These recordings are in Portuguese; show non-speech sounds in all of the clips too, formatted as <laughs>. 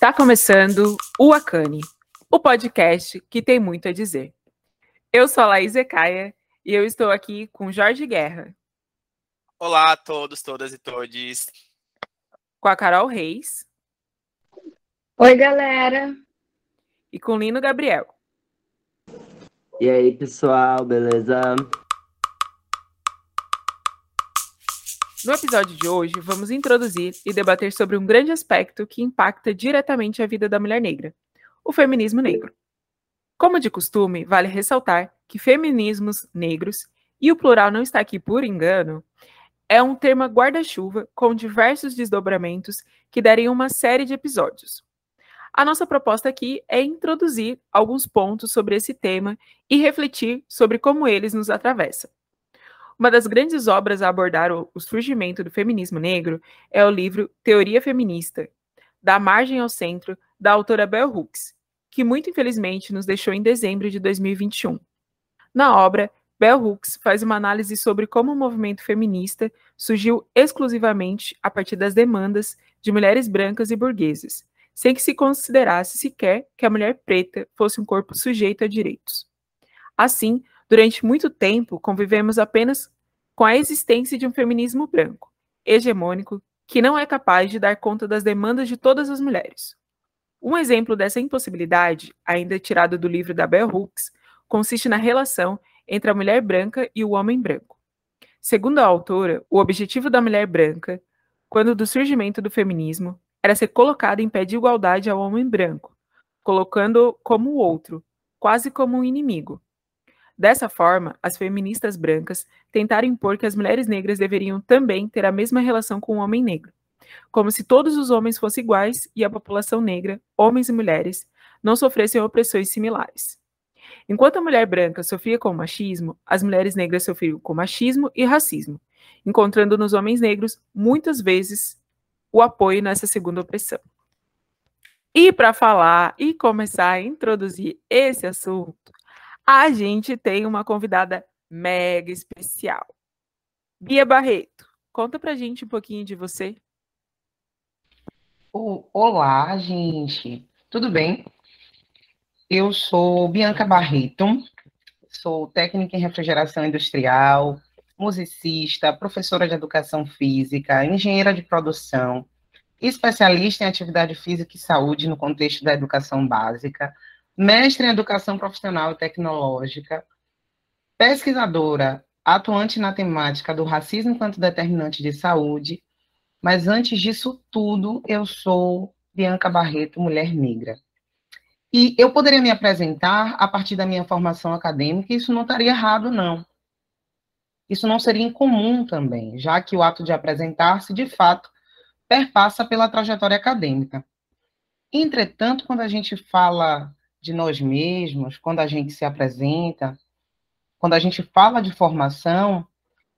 Está começando o Acane, o podcast que tem muito a dizer. Eu sou a Laís Ecaia e eu estou aqui com Jorge Guerra. Olá a todos, todas e todes. Com a Carol Reis. Oi, galera. E com Lino Gabriel. E aí, pessoal, beleza? No episódio de hoje, vamos introduzir e debater sobre um grande aspecto que impacta diretamente a vida da mulher negra: o feminismo negro. Como de costume, vale ressaltar que feminismos negros, e o plural não está aqui por engano, é um termo guarda-chuva com diversos desdobramentos que dariam uma série de episódios. A nossa proposta aqui é introduzir alguns pontos sobre esse tema e refletir sobre como eles nos atravessam. Uma das grandes obras a abordar o, surgimento do feminismo negro é o livro Teoria Feminista, Da Margem ao Centro, da autora Bell Hooks, que muito infelizmente nos deixou em dezembro de 2021. Na obra, Bell Hooks faz uma análise sobre como o movimento feminista surgiu exclusivamente a partir das demandas de mulheres brancas e burguesas, sem que se considerasse sequer que a mulher preta fosse um corpo sujeito a direitos. Assim, Durante muito tempo, convivemos apenas com a existência de um feminismo branco, hegemônico, que não é capaz de dar conta das demandas de todas as mulheres. Um exemplo dessa impossibilidade, ainda tirado do livro da Bell Hooks, consiste na relação entre a mulher branca e o homem branco. Segundo a autora, o objetivo da mulher branca, quando do surgimento do feminismo, era ser colocada em pé de igualdade ao homem branco, colocando-o como o outro, quase como um inimigo, Dessa forma, as feministas brancas tentaram impor que as mulheres negras deveriam também ter a mesma relação com o homem negro, como se todos os homens fossem iguais e a população negra, homens e mulheres, não sofressem opressões similares. Enquanto a mulher branca sofria com machismo, as mulheres negras sofriam com machismo e racismo, encontrando nos homens negros, muitas vezes, o apoio nessa segunda opressão. E para falar e começar a introduzir esse assunto, a gente tem uma convidada mega especial. Bia Barreto, conta pra gente um pouquinho de você. Olá, gente. Tudo bem? Eu sou Bianca Barreto, sou técnica em refrigeração industrial, musicista, professora de educação física, engenheira de produção, especialista em atividade física e saúde no contexto da educação básica, mestre em Educação Profissional e Tecnológica, pesquisadora atuante na temática do racismo enquanto determinante de saúde, mas antes disso tudo, eu sou Bianca Barreto, mulher negra. E eu poderia me apresentar a partir da minha formação acadêmica, e isso não estaria errado, não. Isso não seria incomum também, já que o ato de apresentar-se, de fato, perpassa pela trajetória acadêmica. Entretanto, quando a gente fala de nós mesmos, quando a gente se apresenta, quando a gente fala de formação,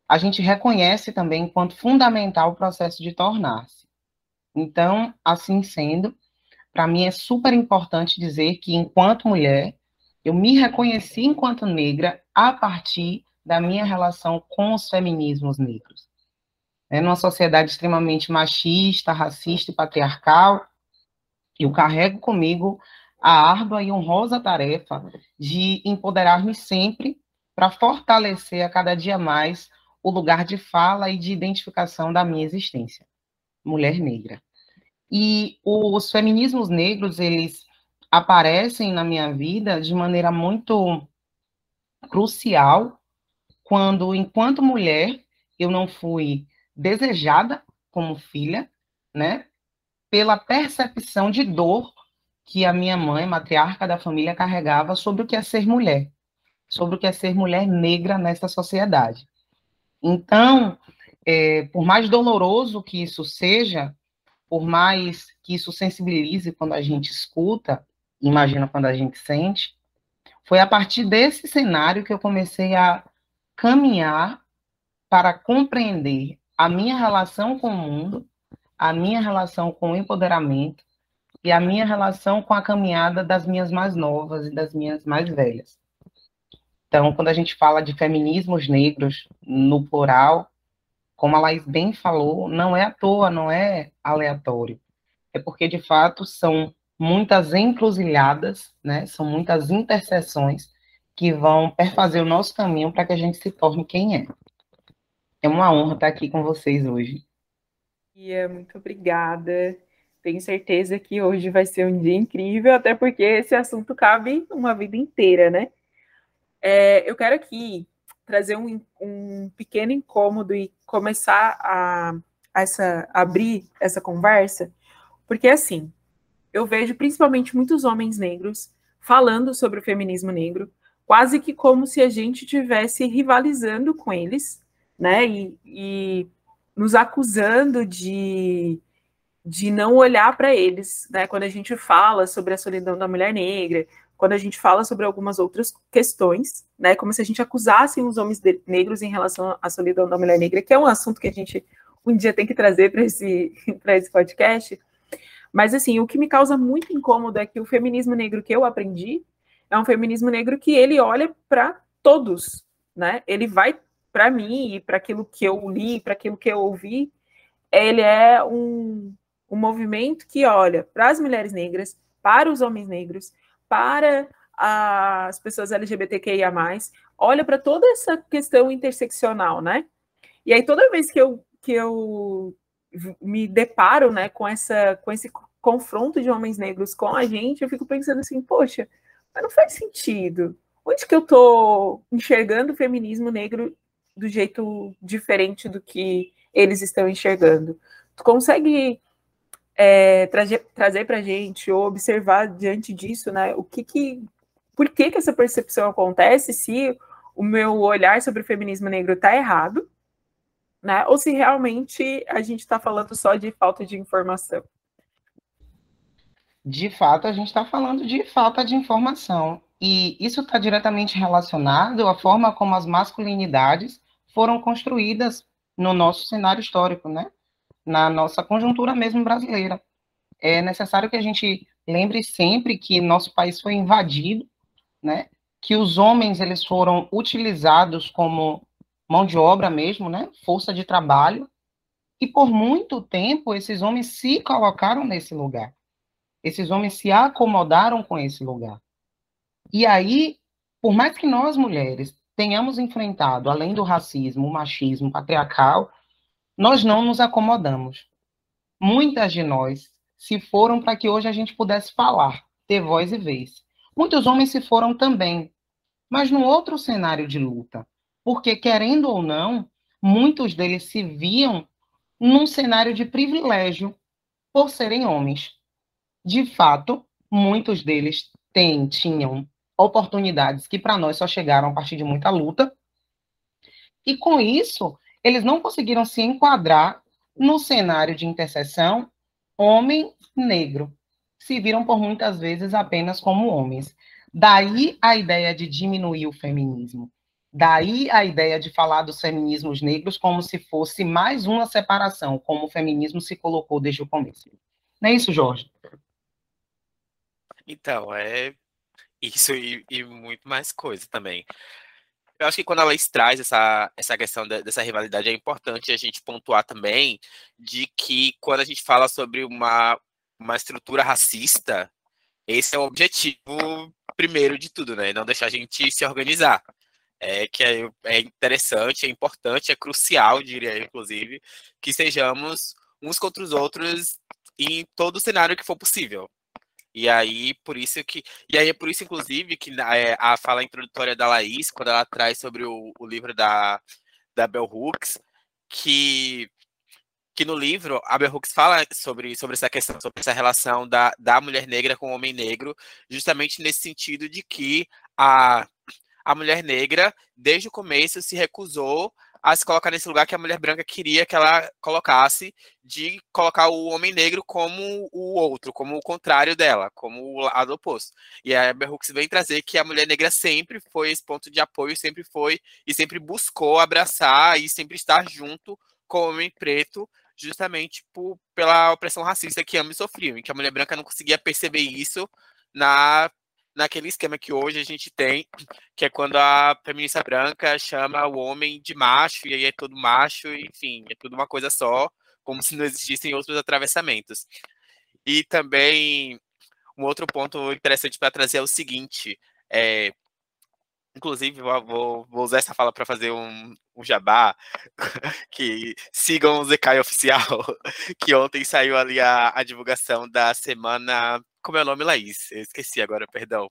a gente reconhece também enquanto fundamental o processo de tornar-se. Então, assim sendo, para mim é super importante dizer que, enquanto mulher, eu me reconheci enquanto negra a partir da minha relação com os feminismos negros. É, numa sociedade extremamente machista, racista e patriarcal, eu carrego comigo a árdua e honrosa tarefa de empoderar-me sempre para fortalecer a cada dia mais o lugar de fala e de identificação da minha existência, mulher negra. E os feminismos negros, eles aparecem na minha vida de maneira muito crucial quando, enquanto mulher, eu não fui desejada como filha, né, pela percepção de dor que a minha mãe, matriarca da família, carregava sobre o que é ser mulher, sobre o que é ser mulher negra nessa sociedade. Então, é, por mais doloroso que isso seja, por mais que isso sensibilize quando a gente escuta, imagina quando a gente sente, foi a partir desse cenário que eu comecei a caminhar para compreender a minha relação com o mundo, a minha relação com o empoderamento, e a minha relação com a caminhada das minhas mais novas e das minhas mais velhas. Então, quando a gente fala de feminismos negros no plural, como a Laís bem falou, não é à toa, não é aleatório. é porque, de fato, são muitas encruzilhadas, né? São muitas interseções que vão perfazer o nosso caminho para que a gente se torne quem é. É uma honra estar aqui com vocês hoje. Muito obrigada. Tenho certeza que hoje vai ser um dia incrível, até porque esse assunto cabe uma vida inteira, né? É, eu quero aqui trazer um, um, pequeno incômodo e começar a, a essa, abrir essa conversa, porque assim, eu vejo principalmente muitos homens negros falando sobre o feminismo negro, quase que como se a gente tivesse rivalizando com eles, né? E, e nos acusando de, de não olhar para eles, né? Quando a gente fala sobre a solidão da mulher negra, quando a gente fala sobre algumas outras questões, né? Como se a gente acusasse os homens negros em relação à solidão da mulher negra, que é um assunto que a gente um dia tem que trazer para esse, <laughs> esse podcast. Mas, assim, o que me causa muito incômodo é que o feminismo negro que eu aprendi é um feminismo negro que ele olha para todos, né? Ele vai para mim e para aquilo que eu li, para aquilo que eu ouvi, ele é um, um movimento que olha para as mulheres negras, para os homens negros, para as pessoas LGBTQIA+, olha para toda essa questão interseccional, né? E aí toda vez que eu, que eu me deparo, né, com essa com esse confronto de homens negros com a gente, eu fico pensando assim, poxa, mas não faz sentido. Onde que eu estou enxergando o feminismo negro do jeito diferente do que eles estão enxergando? Tu consegue é, trazer, trazer para a gente ou observar diante disso, né? O que que, por que que essa percepção acontece? Se o meu olhar sobre o feminismo negro está errado, né? Ou se realmente a gente está falando só de falta de informação? De fato, a gente está falando de falta de informação. E isso está diretamente relacionado à forma como as masculinidades foram construídas no nosso cenário histórico, né? Na nossa conjuntura mesmo brasileira. É necessário que a gente lembre sempre que nosso país foi invadido, né? Que os homens eles foram utilizados como mão de obra mesmo, né? Força de trabalho. E por muito tempo esses homens se colocaram nesse lugar. Esses homens se acomodaram com esse lugar. E aí, por mais que nós mulheres tenhamos enfrentado, além do racismo, o machismo patriarcal, nós não nos acomodamos. Muitas de nós se foram para que hoje a gente pudesse falar, ter voz e vez. Muitos homens se foram também, mas num outro cenário de luta, porque querendo ou não, muitos deles se viam num cenário de privilégio por serem homens. De fato, muitos deles têm, tinham oportunidades que para nós só chegaram a partir de muita luta. E com isso, eles não conseguiram se enquadrar no cenário de interseção homem-negro. Se viram por muitas vezes apenas como homens. Daí a ideia de diminuir o feminismo. Daí a ideia de falar dos feminismos negros como se fosse mais uma separação, como o feminismo se colocou desde o começo. Não é isso, Jorge? Então, é isso e, e muito mais coisa também. Eu acho que quando ela traz essa, essa questão de, dessa rivalidade, é importante a gente pontuar também de que quando a gente fala sobre uma, uma estrutura racista, esse é o objetivo primeiro de tudo, né? Não deixar a gente se organizar. É que é, é interessante, é importante, é crucial, diria inclusive, que sejamos uns contra os outros em todo o cenário que for possível. E aí, por isso que. E aí é por isso, inclusive, que é, a fala introdutória da Laís, quando ela traz sobre o, o livro da, da Bell Hooks, que, que no livro a Bell Hooks fala sobre, sobre essa questão, sobre essa relação da, da mulher negra com o homem negro, justamente nesse sentido de que a, a mulher negra, desde o começo, se recusou a se colocar nesse lugar que a mulher branca queria que ela colocasse, de colocar o homem negro como o outro, como o contrário dela, como o lado oposto. E a Amber Hooks vem trazer que a mulher negra sempre foi esse ponto de apoio, sempre foi e sempre buscou abraçar e sempre estar junto com o homem preto, justamente por, pela opressão racista que ambos sofriam, e que a mulher branca não conseguia perceber isso na naquele esquema que hoje a gente tem, que é quando a feminista branca chama o homem de macho, e aí é tudo macho, enfim, é tudo uma coisa só, como se não existissem outros atravessamentos. E também um outro ponto interessante para trazer é o seguinte: é, Inclusive, vou, vou, usar essa fala para fazer um, um jabá, <laughs> que sigam o Zekai Oficial, <laughs> que ontem saiu ali a, a divulgação da semana... Como é o nome, Laís? Eu esqueci agora, perdão.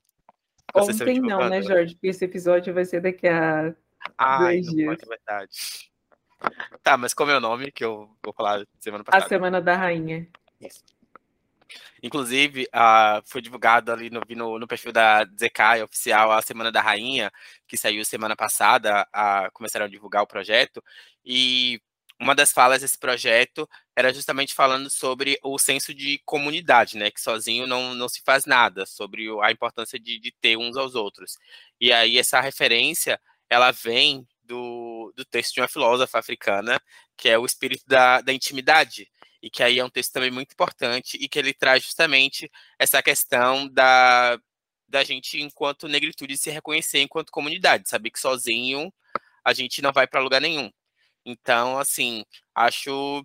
Ontem não, né, Jorge? Porque esse episódio vai ser daqui a Ai, dois dias. Pode, é verdade. Tá, mas como é o nome que eu vou falar semana passada? A Semana da Rainha. Isso. Inclusive, uh, foi divulgado ali no, no, no perfil da Zekai oficial a Semana da Rainha, que saiu semana passada, uh, começaram a divulgar o projeto, e uma das falas desse projeto era justamente falando sobre o senso de comunidade, né? Que sozinho não, não se faz nada, sobre a importância de, de ter uns aos outros. E aí essa referência, ela vem do, do texto de uma filósofa africana, que é o espírito da, da intimidade, e que aí é um texto também muito importante e que ele traz justamente essa questão da, da gente, enquanto negritude, se reconhecer enquanto comunidade, saber que sozinho a gente não vai para lugar nenhum. Então, assim, acho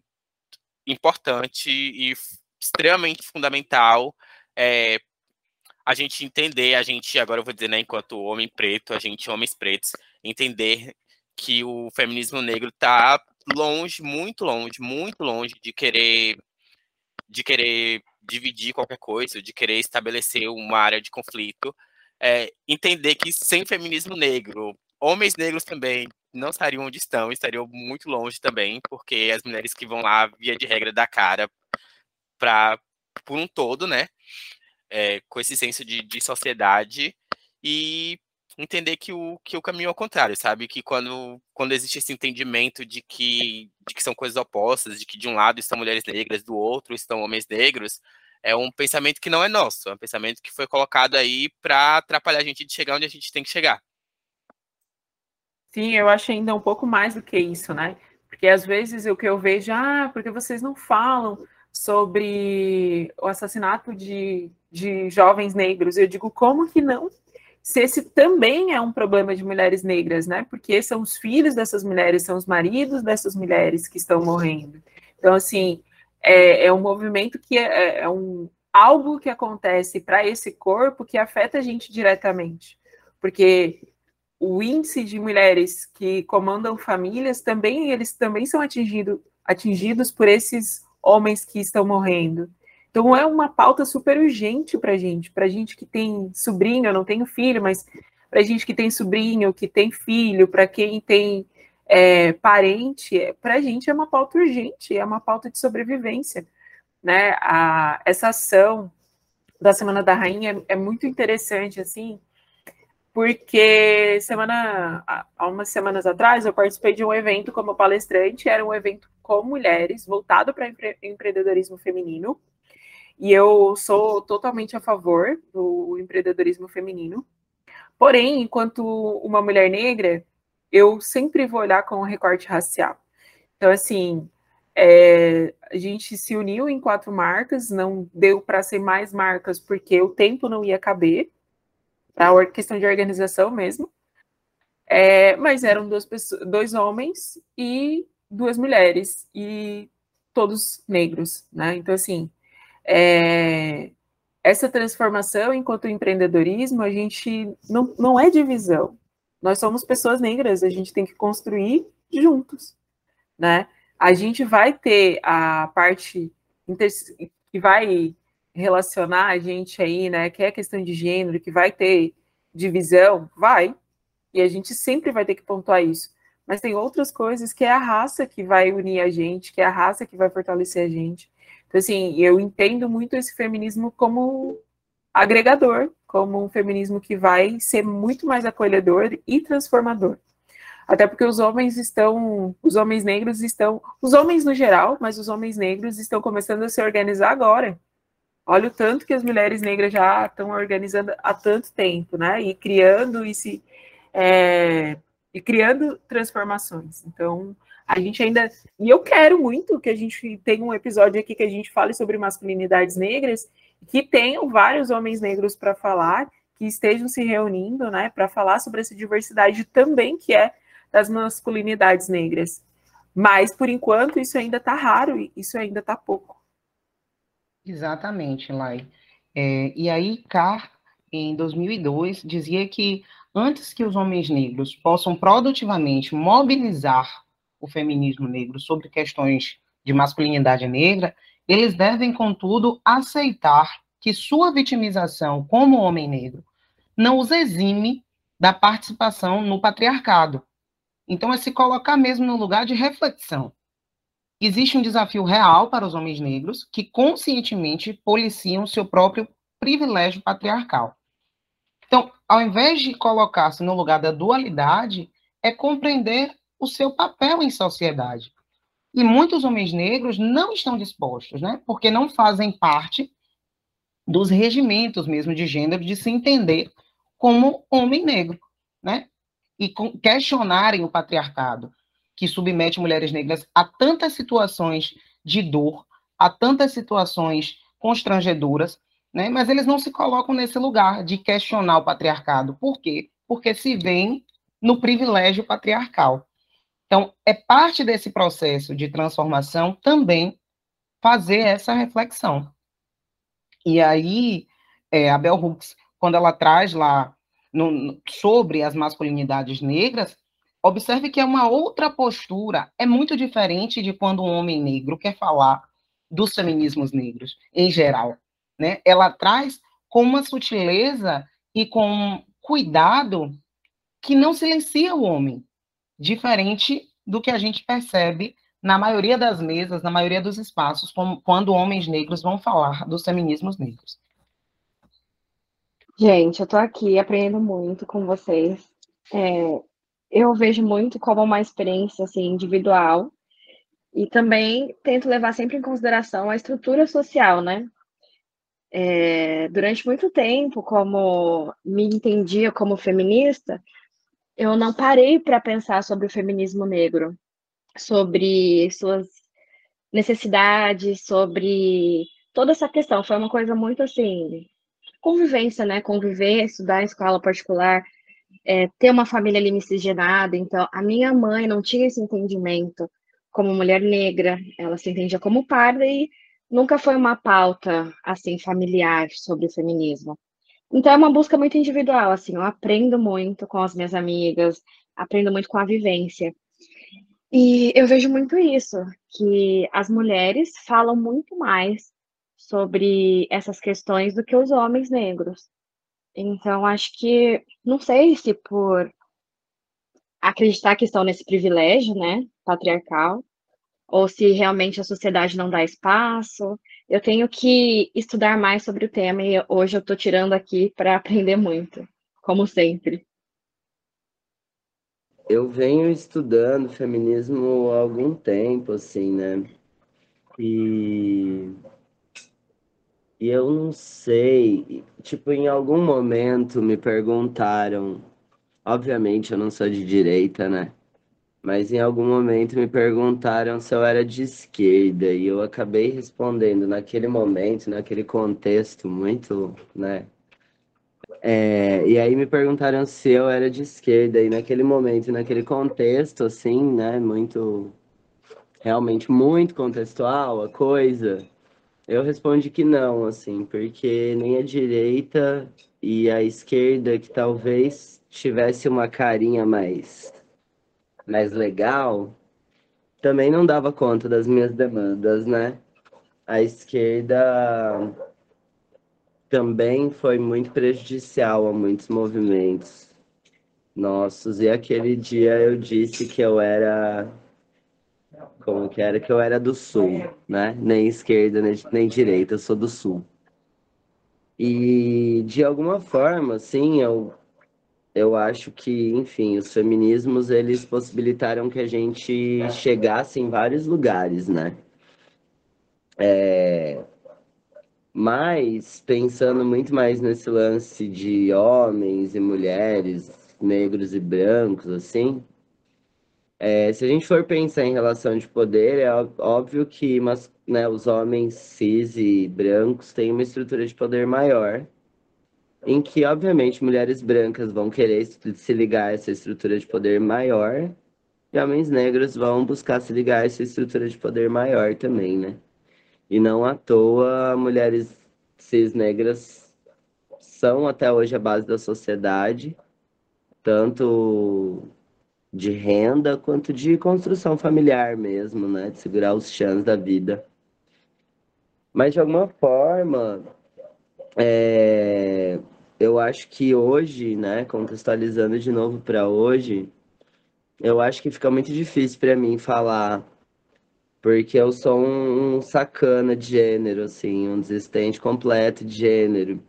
importante e extremamente fundamental é, a gente entender, a gente, agora eu vou dizer, né, enquanto homem preto, a gente, homens pretos, entender que o feminismo negro está longe, muito longe, muito longe de querer de querer dividir qualquer coisa, de querer estabelecer uma área de conflito, é, entender que sem feminismo negro, homens negros também não estariam onde estão, estariam muito longe também, porque as mulheres que vão lá, via de regra, da cara para por um todo, né? É, com esse senso de, de sociedade e entender que o, que o caminho é o contrário, sabe? Que quando, quando existe esse entendimento de que, de que são coisas opostas, de que de um lado estão mulheres negras, do outro estão homens negros, é um pensamento que não é nosso, é um pensamento que foi colocado aí para atrapalhar a gente de chegar onde a gente tem que chegar. Sim, eu acho ainda um pouco mais do que isso, né? Porque às vezes o que eu vejo, ah, porque vocês não falam sobre o assassinato de, de jovens negros. Eu digo, como que não? se esse também é um problema de mulheres negras, né? Porque são os filhos dessas mulheres, são os maridos dessas mulheres que estão morrendo. Então, assim, é, é um movimento que é, é, é um algo que acontece para esse corpo que afeta a gente diretamente, porque o índice de mulheres que comandam famílias também eles também são atingido, atingidos por esses homens que estão morrendo. Então é uma pauta super urgente para gente, para gente que tem sobrinho, eu não tenho filho, mas para gente que tem sobrinho, que tem filho, para quem tem é, parente, é, para gente é uma pauta urgente, é uma pauta de sobrevivência, né? A, essa ação da Semana da Rainha é, é muito interessante, assim, porque semana, há umas semanas atrás eu participei de um evento como palestrante, era um evento com mulheres voltado para empre empreendedorismo feminino. E eu sou totalmente a favor do empreendedorismo feminino. Porém, enquanto uma mulher negra, eu sempre vou olhar com o recorte racial. Então, assim, é, a gente se uniu em quatro marcas, não deu para ser mais marcas porque o tempo não ia caber, para questão de organização mesmo. É, mas eram duas pessoas, dois homens e duas mulheres, e todos negros, né? Então, assim, é, essa transformação enquanto empreendedorismo, a gente não, não é divisão. Nós somos pessoas negras, a gente tem que construir juntos, né? A gente vai ter a parte que vai relacionar a gente aí, né? Que é questão de gênero, que vai ter divisão, vai. E a gente sempre vai ter que pontuar isso. Mas tem outras coisas que é a raça que vai unir a gente, que é a raça que vai fortalecer a gente. Então, assim, eu entendo muito esse feminismo como agregador, como um feminismo que vai ser muito mais acolhedor e transformador. Até porque os homens estão, os homens negros estão, os homens no geral, mas os homens negros estão começando a se organizar agora. Olha o tanto que as mulheres negras já estão organizando há tanto tempo, né? E criando e se é, e criando transformações. Então, a gente ainda. E eu quero muito que a gente tenha um episódio aqui que a gente fale sobre masculinidades negras, que tenham vários homens negros para falar, que estejam se reunindo, né, para falar sobre essa diversidade também que é das masculinidades negras. Mas, por enquanto, isso ainda está raro, isso ainda está pouco. Exatamente, Lai. É, e aí, Carr, em 2002, dizia que antes que os homens negros possam produtivamente mobilizar o feminismo negro sobre questões de masculinidade negra, eles devem, contudo, aceitar que sua vitimização como homem negro não os exime da participação no patriarcado. Então, é se colocar mesmo no lugar de reflexão. Existe um desafio real para os homens negros que conscientemente policiam seu próprio privilégio patriarcal. Então, ao invés de colocar-se no lugar da dualidade, é compreender o seu papel em sociedade. E muitos homens negros não estão dispostos, né? Porque não fazem parte dos regimentos mesmo de gênero de se entender como homem negro, né? E questionarem o patriarcado que submete mulheres negras a tantas situações de dor, a tantas situações constrangedoras, né? Mas eles não se colocam nesse lugar de questionar o patriarcado. Por quê? Porque se veem no privilégio patriarcal. Então, é parte desse processo de transformação também fazer essa reflexão. E aí, é, a Bell Hooks, quando ela traz lá no, sobre as masculinidades negras, observe que é uma outra postura, é muito diferente de quando um homem negro quer falar dos feminismos negros, em geral. Né? Ela traz com uma sutileza e com cuidado que não silencia o homem, diferente do que a gente percebe na maioria das mesas, na maioria dos espaços, quando homens negros vão falar dos feminismos negros. Gente, eu estou aqui aprendendo muito com vocês. É, eu vejo muito como uma experiência assim, individual e também tento levar sempre em consideração a estrutura social, né? É, durante muito tempo, como me entendia como feminista, eu não parei para pensar sobre o feminismo negro, sobre suas necessidades, sobre toda essa questão. Foi uma coisa muito assim, convivência, né? Conviver, estudar em escola particular, é, ter uma família ali miscigenada. Então, a minha mãe não tinha esse entendimento como mulher negra, ela se entendia como parda e nunca foi uma pauta assim familiar sobre o feminismo. Então é uma busca muito individual, assim, eu aprendo muito com as minhas amigas, aprendo muito com a vivência. E eu vejo muito isso, que as mulheres falam muito mais sobre essas questões do que os homens negros. Então acho que não sei se por acreditar que estão nesse privilégio, né, patriarcal, ou se realmente a sociedade não dá espaço. Eu tenho que estudar mais sobre o tema e hoje eu estou tirando aqui para aprender muito, como sempre. Eu venho estudando feminismo há algum tempo, assim, né? E, e eu não sei, tipo, em algum momento me perguntaram, obviamente eu não sou de direita, né? mas em algum momento me perguntaram se eu era de esquerda e eu acabei respondendo naquele momento, naquele contexto muito, né? É, e aí me perguntaram se eu era de esquerda e naquele momento, naquele contexto, assim, né? Muito, realmente muito contextual a coisa. Eu respondi que não, assim, porque nem a direita e a esquerda que talvez tivesse uma carinha mais mais legal, também não dava conta das minhas demandas, né? A esquerda também foi muito prejudicial a muitos movimentos nossos. E aquele dia eu disse que eu era. Como que era? Que eu era do sul, né? Nem esquerda, nem, nem direita, eu sou do sul. E de alguma forma, assim, eu eu acho que, enfim, os feminismos eles possibilitaram que a gente chegasse em vários lugares, né? É... Mas pensando muito mais nesse lance de homens e mulheres, negros e brancos, assim, é, se a gente for pensar em relação de poder, é óbvio que mas, né, os homens cis e brancos têm uma estrutura de poder maior em que, obviamente, mulheres brancas vão querer se ligar a essa estrutura de poder maior, e homens negros vão buscar se ligar a essa estrutura de poder maior também, né? E não à toa mulheres cis negras são até hoje a base da sociedade, tanto de renda quanto de construção familiar mesmo, né? De segurar os chãs da vida. Mas de alguma forma, é, eu acho que hoje, né, contextualizando de novo para hoje, eu acho que fica muito difícil para mim falar, porque eu sou um, um, sacana de gênero, assim, um desistente completo de gênero.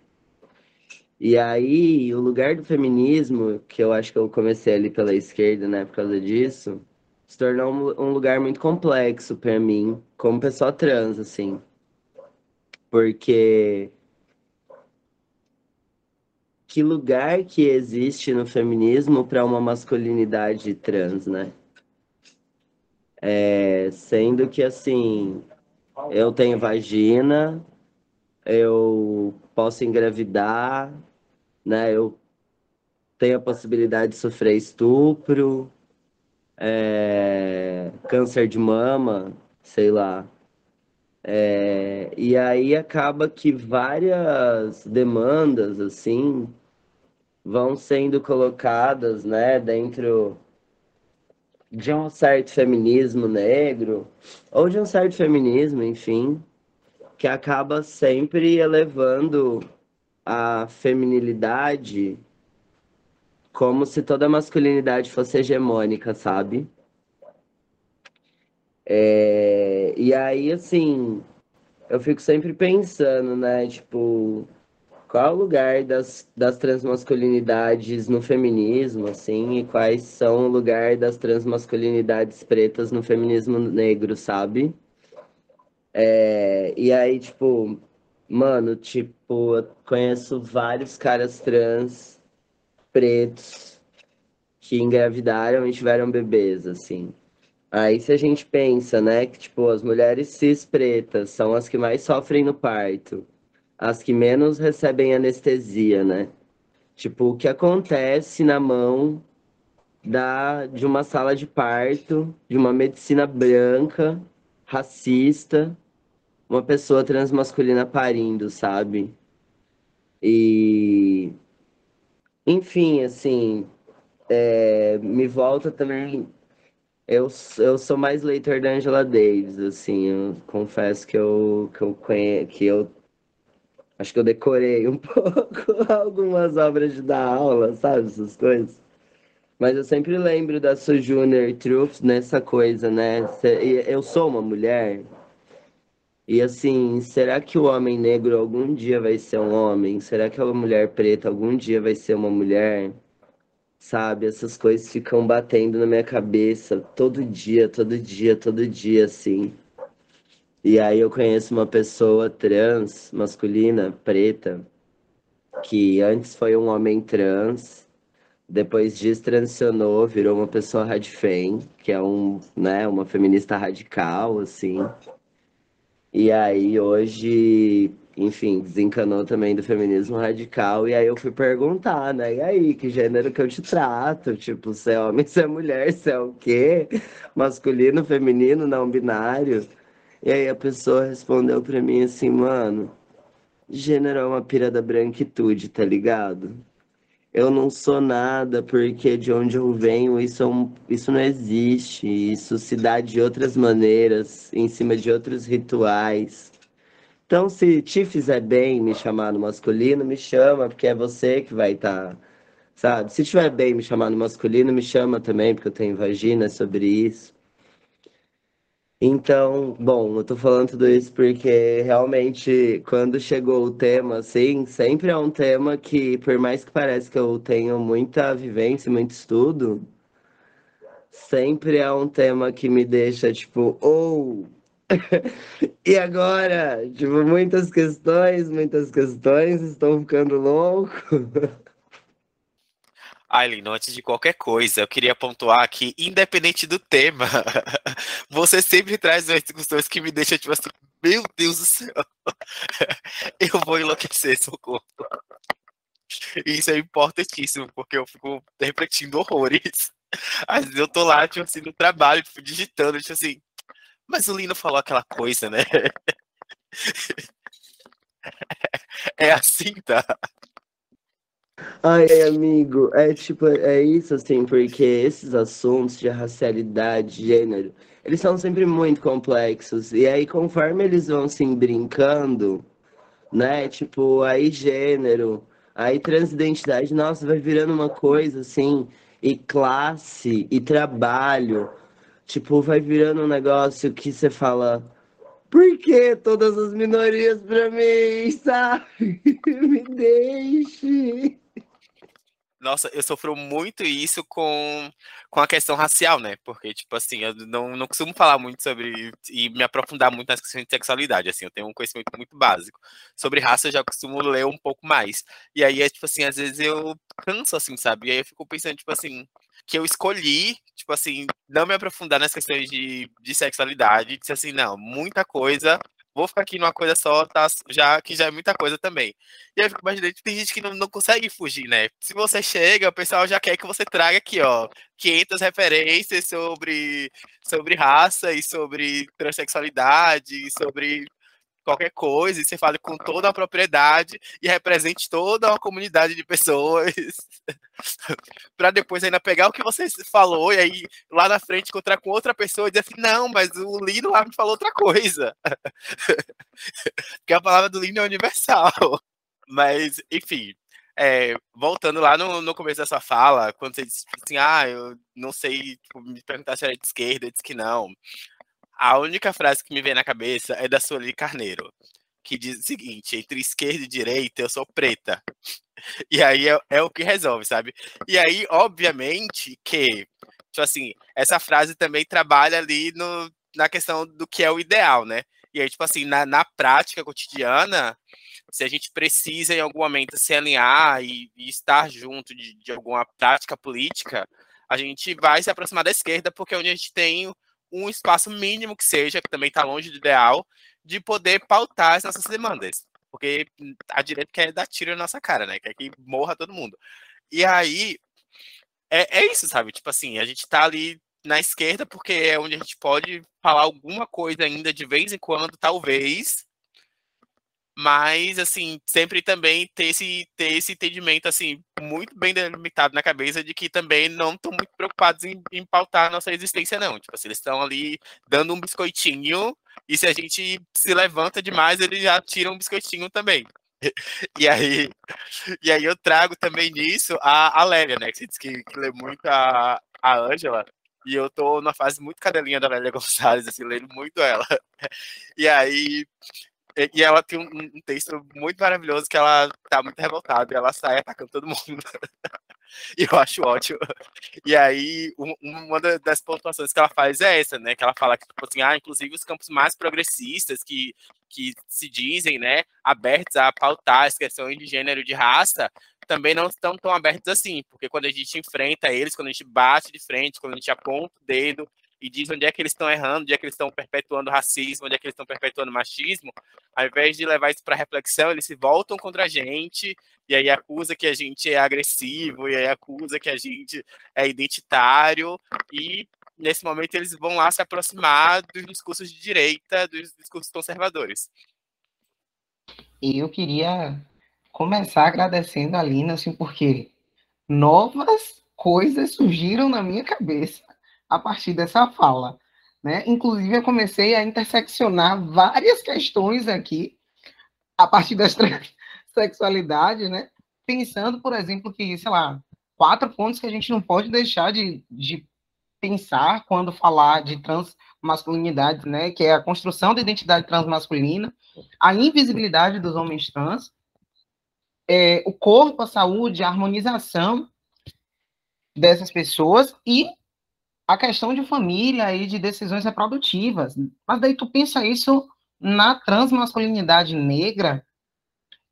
E aí, o lugar do feminismo, que eu acho que eu comecei ali pela esquerda, né, por causa disso, se tornou um, lugar muito complexo para mim, como pessoa trans, assim. Porque que lugar que existe no feminismo para uma masculinidade trans, né? É, sendo que assim, eu tenho vagina, eu posso engravidar, né? Eu tenho a possibilidade de sofrer estupro, é, câncer de mama, sei lá. É, e aí acaba que várias demandas assim vão sendo colocadas, né, dentro de um certo feminismo negro ou de um certo feminismo, enfim, que acaba sempre elevando a feminilidade como se toda masculinidade fosse hegemônica, sabe? É, e aí, assim, eu fico sempre pensando, né? Tipo, qual o lugar das, das transmasculinidades no feminismo, assim, e quais são o lugar das transmasculinidades pretas no feminismo negro, sabe? É, e aí, tipo, mano, tipo, eu conheço vários caras trans pretos que engravidaram e tiveram bebês, assim. Aí se a gente pensa, né, que tipo, as mulheres cis pretas são as que mais sofrem no parto as que menos recebem anestesia, né? Tipo, o que acontece na mão da, de uma sala de parto, de uma medicina branca, racista, uma pessoa transmasculina parindo, sabe? E. Enfim, assim. É, me volta também. Eu, eu sou mais leitor da Angela Davis, assim, eu confesso que eu, que eu, conhe, que eu Acho que eu decorei um <laughs> pouco algumas obras dar aula, sabe? Essas coisas. Mas eu sempre lembro da Sojourner Truth nessa coisa, né? Eu sou uma mulher. E assim, será que o homem negro algum dia vai ser um homem? Será que a mulher preta algum dia vai ser uma mulher? Sabe? Essas coisas ficam batendo na minha cabeça todo dia, todo dia, todo dia, assim. E aí eu conheço uma pessoa trans, masculina, preta, que antes foi um homem trans, depois destransicionou, virou uma pessoa radfem, que é um, né, uma feminista radical, assim. E aí hoje, enfim, desencanou também do feminismo radical, e aí eu fui perguntar, né, e aí, que gênero que eu te trato? Tipo, se é homem, se é mulher, se é o quê? Masculino, feminino, não binário? E aí a pessoa respondeu pra mim assim, mano, gênero é uma pira da branquitude, tá ligado? Eu não sou nada porque de onde eu venho isso, é um, isso não existe. Isso se dá de outras maneiras, em cima de outros rituais. Então, se te fizer bem me chamar no masculino, me chama, porque é você que vai estar, tá, sabe? Se tiver bem me chamar no masculino, me chama também, porque eu tenho vagina sobre isso. Então, bom, eu tô falando tudo isso porque realmente quando chegou o tema, assim, sempre é um tema que, por mais que pareça que eu tenho muita vivência, muito estudo, sempre é um tema que me deixa, tipo, ou. Oh! <laughs> e agora? Tipo, muitas questões, muitas questões, estou ficando louco. <laughs> Aileen, antes de qualquer coisa, eu queria pontuar que, independente do tema, <laughs> você sempre traz discussões que me deixam, tipo assim, meu Deus do céu, <laughs> eu vou enlouquecer, socorro. Isso é importantíssimo, porque eu fico refletindo horrores. Às vezes eu tô lá, tipo assim, no trabalho, tipo, digitando, tipo assim, mas o Lino falou aquela coisa, né? <laughs> É assim, tá? Ai, amigo, é tipo, é isso assim, porque esses assuntos de racialidade, gênero, eles são sempre muito complexos. E aí, conforme eles vão assim brincando, né? Tipo, aí gênero, aí transidentidade, nossa, vai virando uma coisa assim, e classe, e trabalho. Tipo, vai virando um negócio que você fala, por que todas as minorias pra mim, sabe? <laughs> Me deixe. Nossa, eu sofro muito isso com, com a questão racial, né? Porque, tipo assim, eu não, não costumo falar muito sobre e me aprofundar muito nas questões de sexualidade, assim, eu tenho um conhecimento muito básico. Sobre raça eu já costumo ler um pouco mais. E aí, é tipo assim, às vezes eu canso, assim, sabe? E aí eu fico pensando, tipo assim, que eu escolhi, tipo assim, não me aprofundar nas questões de, de sexualidade, disse assim, não, muita coisa vou ficar aqui numa coisa só, tá? Já que já é muita coisa também. E aí eu fico imaginando, tem gente que não, não consegue fugir, né? Se você chega, o pessoal já quer que você traga aqui, ó, 500 referências sobre, sobre raça e sobre transexualidade, e sobre qualquer coisa, e você fale com toda a propriedade e represente toda uma comunidade de pessoas, <laughs> para depois ainda pegar o que você falou e aí lá na frente encontrar com outra pessoa e dizer assim, não, mas o Lino lá me falou outra coisa. <laughs> Porque a palavra do Lino é universal. Mas, enfim, é, voltando lá no, no, começo da sua fala, quando você disse assim, ah, eu não sei, tipo, me perguntar se era de esquerda, eu disse que não. A única frase que me vem na cabeça é da Sueli Carneiro, que diz o seguinte: entre esquerda e direita, eu sou preta. <laughs> E aí é, é o que resolve, sabe? E aí, obviamente, que, tipo assim, essa frase também trabalha ali no, na questão do que é o ideal, né? E aí, tipo assim, na, na prática cotidiana, se a gente precisa em algum momento se alinhar e, e estar junto de, de, alguma prática política, a gente vai se aproximar da esquerda, porque é onde a gente tem um espaço mínimo que seja, que também está longe do ideal, de poder pautar as nossas demandas. Porque a direita quer dar tiro na nossa cara, né? Quer que morra todo mundo. E aí, é, é isso, sabe? Tipo assim, a gente está ali na esquerda porque é onde a gente pode falar alguma coisa ainda de vez em quando, talvez, mas assim sempre também ter esse ter esse entendimento assim muito bem delimitado na cabeça de que também não estão muito preocupados em, em pautar a nossa existência não tipo assim, eles estão ali dando um biscoitinho e se a gente se levanta demais eles já tiram um biscoitinho também <laughs> e aí e aí eu trago também nisso a, a Lélia né que que, que lê muito a a Ângela e eu tô numa fase muito cadelinha da Lélia <laughs> Gonçalves, assim, lendo muito ela. E aí, e ela tem um, um, texto muito maravilhoso que ela tá muito revoltada e ela sai atacando todo mundo. <laughs> e eu acho ótimo. E aí, um, uma das pontuações que ela faz é essa, né? Que ela fala que, tipo assim, ah, inclusive os campos mais progressistas que, que se dizem, né, abertos a pautar as questões de gênero de raça, também não estão tão abertos assim, porque quando a gente enfrenta eles, quando a gente bate de frente, quando a gente aponta o dedo e diz onde é que eles estão errando, onde é que eles estão perpetuando racismo, onde é que eles estão perpetuando machismo, ao invés de levar isso para reflexão, eles se voltam contra a gente e aí acusa que a gente é agressivo, e aí acusa que a gente é identitário, e nesse momento eles vão lá se aproximar dos discursos de direita, dos discursos conservadores. Eu queria começar agradecendo a Lina, assim, porque novas coisas surgiram na minha cabeça a partir dessa fala. Né? Inclusive, eu comecei a interseccionar várias questões aqui a partir das <laughs> sexualidades, né? pensando, por exemplo, que, sei lá, quatro pontos que a gente não pode deixar de, de pensar quando falar de transmasculinidade, né? que é a construção da identidade transmasculina, a invisibilidade dos homens trans, é, o corpo, a saúde, a harmonização dessas pessoas e a questão de família e de decisões reprodutivas. Mas daí tu pensa isso na transmasculinidade negra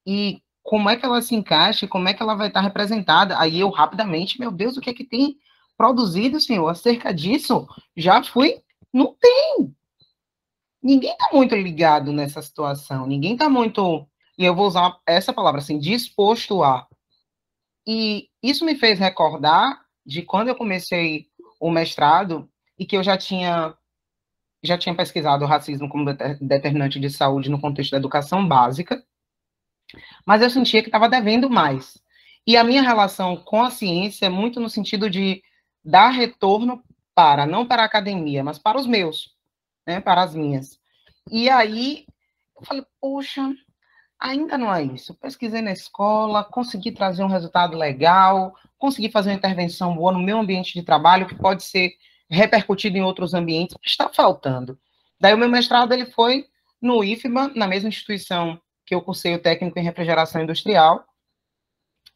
e como é que ela se encaixa, como é que ela vai estar representada. Aí eu rapidamente, meu Deus, o que é que tem produzido, senhor, acerca disso? Já fui, não tem. Ninguém está muito ligado nessa situação, ninguém está muito, e eu vou usar essa palavra assim, disposto a. E isso me fez recordar de quando eu comecei o mestrado e que eu já tinha já tinha pesquisado o racismo como determinante de saúde no contexto da educação básica, mas eu sentia que estava devendo mais. E a minha relação com a ciência é muito no sentido de dar retorno para, não para a academia, mas para os meus, né, para as minhas. E aí eu falei, poxa, ainda não é isso. Pesquisei na escola, consegui trazer um resultado legal, consegui fazer uma intervenção boa no meu ambiente de trabalho, que pode ser repercutido em outros ambientes, está faltando. Daí o meu mestrado ele foi no IFBA, na mesma instituição que eu cursei o técnico em refrigeração industrial.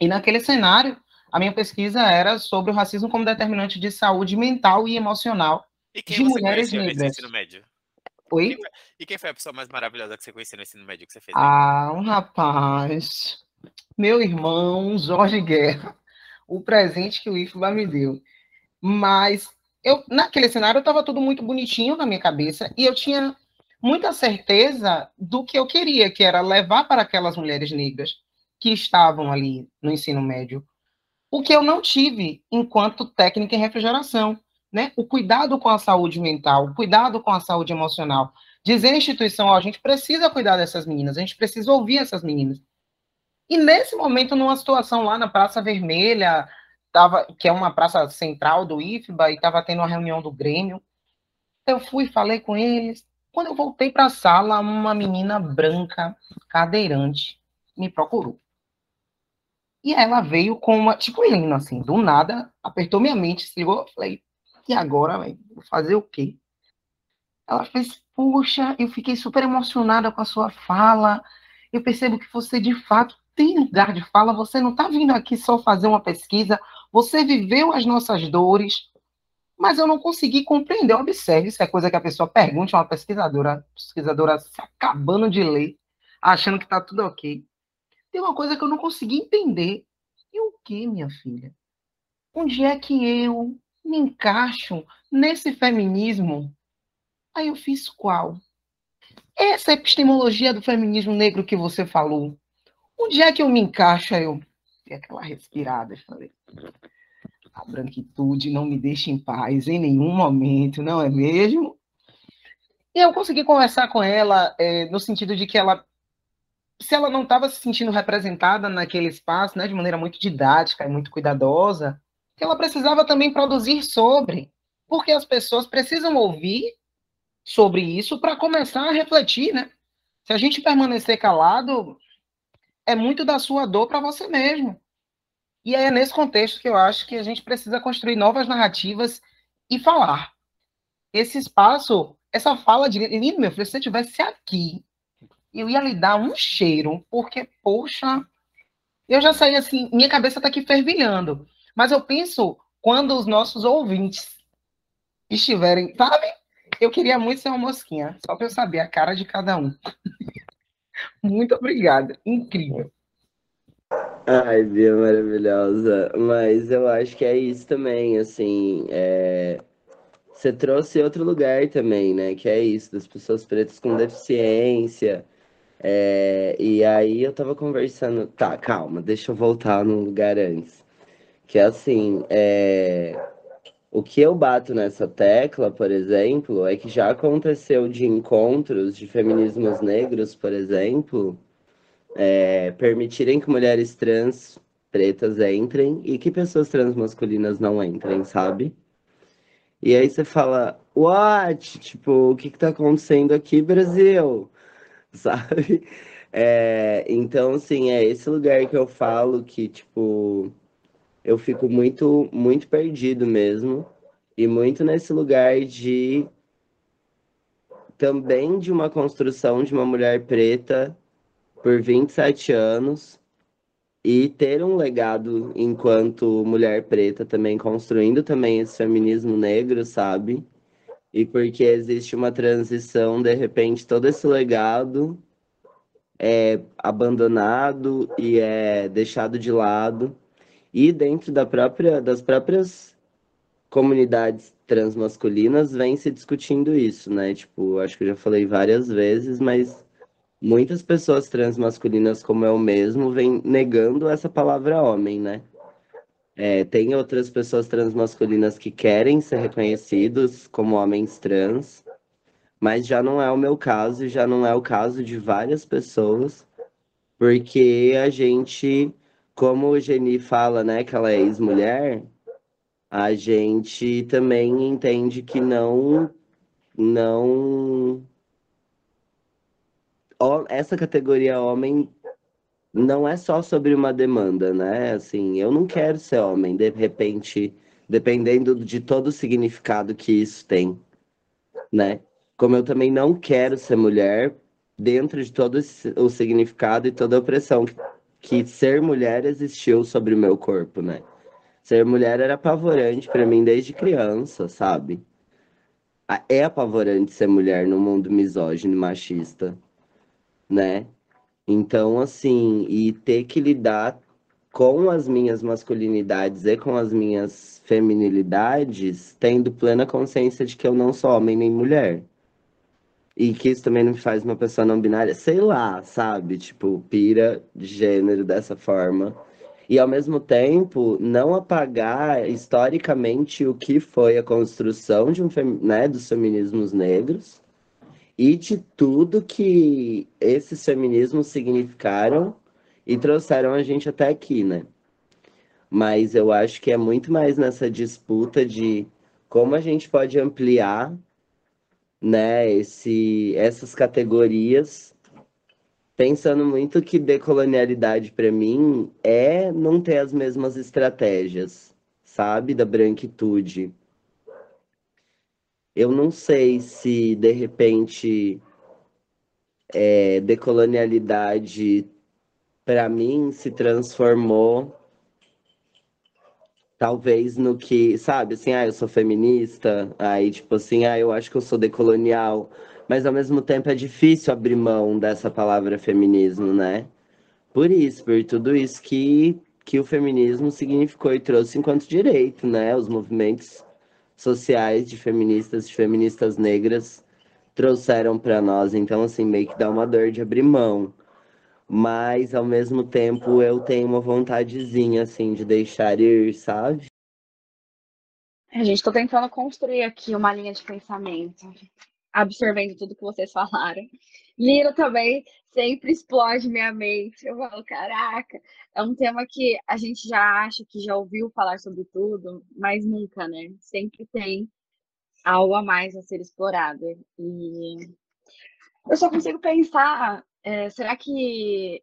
E naquele cenário, a minha pesquisa era sobre o racismo como determinante de saúde mental e emocional E de mulheres negras. Oi? Quem foi- E quem foi a pessoa mais maravilhosa que você conheceu no ensino médio que você fez? Ah, um rapaz, meu irmão Jorge Guerra, o presente que o IFBA me deu. Mas eu, naquele cenário estava tudo muito bonitinho na minha cabeça e eu tinha muita certeza do que eu queria, que era levar para aquelas mulheres negras que estavam ali no ensino médio o que eu não tive enquanto técnica em refrigeração, né? O cuidado com a saúde mental, o cuidado com a saúde emocional dizer à instituição, ó, a gente precisa cuidar dessas meninas, a gente precisa ouvir essas meninas. E nesse momento, numa situação lá na Praça Vermelha, tava, que é uma praça central do IFBA, e estava tendo uma reunião do Grêmio, eu fui, falei com eles. Quando eu voltei para a sala, uma menina branca, cadeirante, me procurou. E ela veio com uma, tipo, Helena, assim, do nada, apertou minha mente, se ligou, falei, e agora, velho? Vou fazer o quê? Ela fez, puxa, eu fiquei super emocionada com a sua fala. Eu percebo que você de fato tem lugar de fala. Você não está vindo aqui só fazer uma pesquisa. Você viveu as nossas dores, mas eu não consegui compreender. Observe, isso é coisa que a pessoa pergunte a uma pesquisadora, pesquisadora se acabando de ler, achando que está tudo ok. Tem uma coisa que eu não consegui entender. E o que, minha filha? Onde é que eu me encaixo nesse feminismo Aí eu fiz qual? Essa epistemologia do feminismo negro que você falou. Onde é que eu me encaixo? Aí eu dei aquela respirada e falei: a branquitude não me deixa em paz em nenhum momento, não é mesmo? E eu consegui conversar com ela é, no sentido de que ela, se ela não estava se sentindo representada naquele espaço, né, de maneira muito didática e muito cuidadosa, que ela precisava também produzir sobre, porque as pessoas precisam ouvir sobre isso para começar a refletir, né? Se a gente permanecer calado, é muito da sua dor para você mesmo. E é nesse contexto que eu acho que a gente precisa construir novas narrativas e falar. Esse espaço, essa fala de lindo, meu filho, se você estivesse aqui, eu ia lhe dar um cheiro, porque, poxa, eu já saí assim, minha cabeça está aqui fervilhando. Mas eu penso quando os nossos ouvintes estiverem, sabe? Eu queria muito ser uma mosquinha, só para eu saber a cara de cada um. <laughs> muito obrigada. Incrível. Ai, Bia, maravilhosa. Mas eu acho que é isso também, assim. É... Você trouxe outro lugar também, né? Que é isso, das pessoas pretas com deficiência. É... E aí eu tava conversando. Tá, calma, deixa eu voltar num lugar antes. Que assim, é... o que eu bato nessa tecla, por exemplo, é que já aconteceu de encontros de feminismos negros, por exemplo é, permitirem que mulheres trans pretas entrem e que pessoas trans masculinas não entrem, sabe? E aí você fala, what? Tipo, o que que tá acontecendo aqui, Brasil? <laughs> Sabe? É, então, assim, é esse lugar que eu falo que, tipo, eu fico muito, muito perdido mesmo. E muito nesse lugar de também de uma construção de uma mulher preta por 27 anos e ter um legado enquanto mulher preta também construindo também esse feminismo negro, sabe? E porque existe uma transição, de repente todo esse legado é abandonado e é deixado de lado. E dentro da própria, das próprias comunidades transmasculinas vem se discutindo isso, né? Tipo, acho que eu já falei várias vezes, mas muitas pessoas transmasculinas, como eu mesmo, vêm negando essa palavra homem, né? É, tem outras pessoas transmasculinas que querem ser reconhecidos como homens trans, Mas já não é o meu caso, já não é o caso de várias pessoas, porque a gente, como o Geni fala, né, que ela é ex-mulher, a gente também entende que não não essa categoria homem não é só sobre uma demanda, né? Assim, eu não quero ser homem, de repente, dependendo de todo o significado que isso tem, né? Como eu também não quero ser mulher, dentro de todo o significado e toda a opressão que ser mulher existiu sobre o meu corpo, né? Ser mulher era apavorante para mim desde criança, sabe? É apavorante ser mulher no mundo misógino e machista, né? Então, assim, e ter que lidar com as minhas masculinidades e com as minhas feminilidades, tendo plena consciência de que eu não sou homem nem mulher. E que isso também não me faz uma pessoa não binária, sei lá, sabe? Tipo, pira de gênero dessa forma e ao mesmo tempo não apagar historicamente o que foi a construção de um, né, dos feminismos negros e de tudo que esses feminismos significaram e trouxeram a gente até aqui, né? Mas eu acho que é muito mais nessa disputa de como a gente pode ampliar, né, esse, essas categorias pensando muito que decolonialidade para mim é não ter as mesmas estratégias, sabe, da branquitude. Eu não sei se de repente é, decolonialidade para mim se transformou talvez no que, sabe, assim, ah, eu sou feminista, aí tipo assim, ah, eu acho que eu sou decolonial mas ao mesmo tempo é difícil abrir mão dessa palavra feminismo, né? Por isso, por tudo isso que, que o feminismo significou e trouxe enquanto direito, né? Os movimentos sociais de feministas, de feministas negras trouxeram para nós, então assim, meio que dá uma dor de abrir mão. Mas ao mesmo tempo eu tenho uma vontadezinha assim de deixar ir, sabe? A gente está tentando construir aqui uma linha de pensamento absorvendo tudo que vocês falaram. Lino também sempre explode minha mente. Eu falo, caraca, é um tema que a gente já acha que já ouviu falar sobre tudo, mas nunca, né? Sempre tem algo a mais a ser explorado. E eu só consigo pensar, é, será que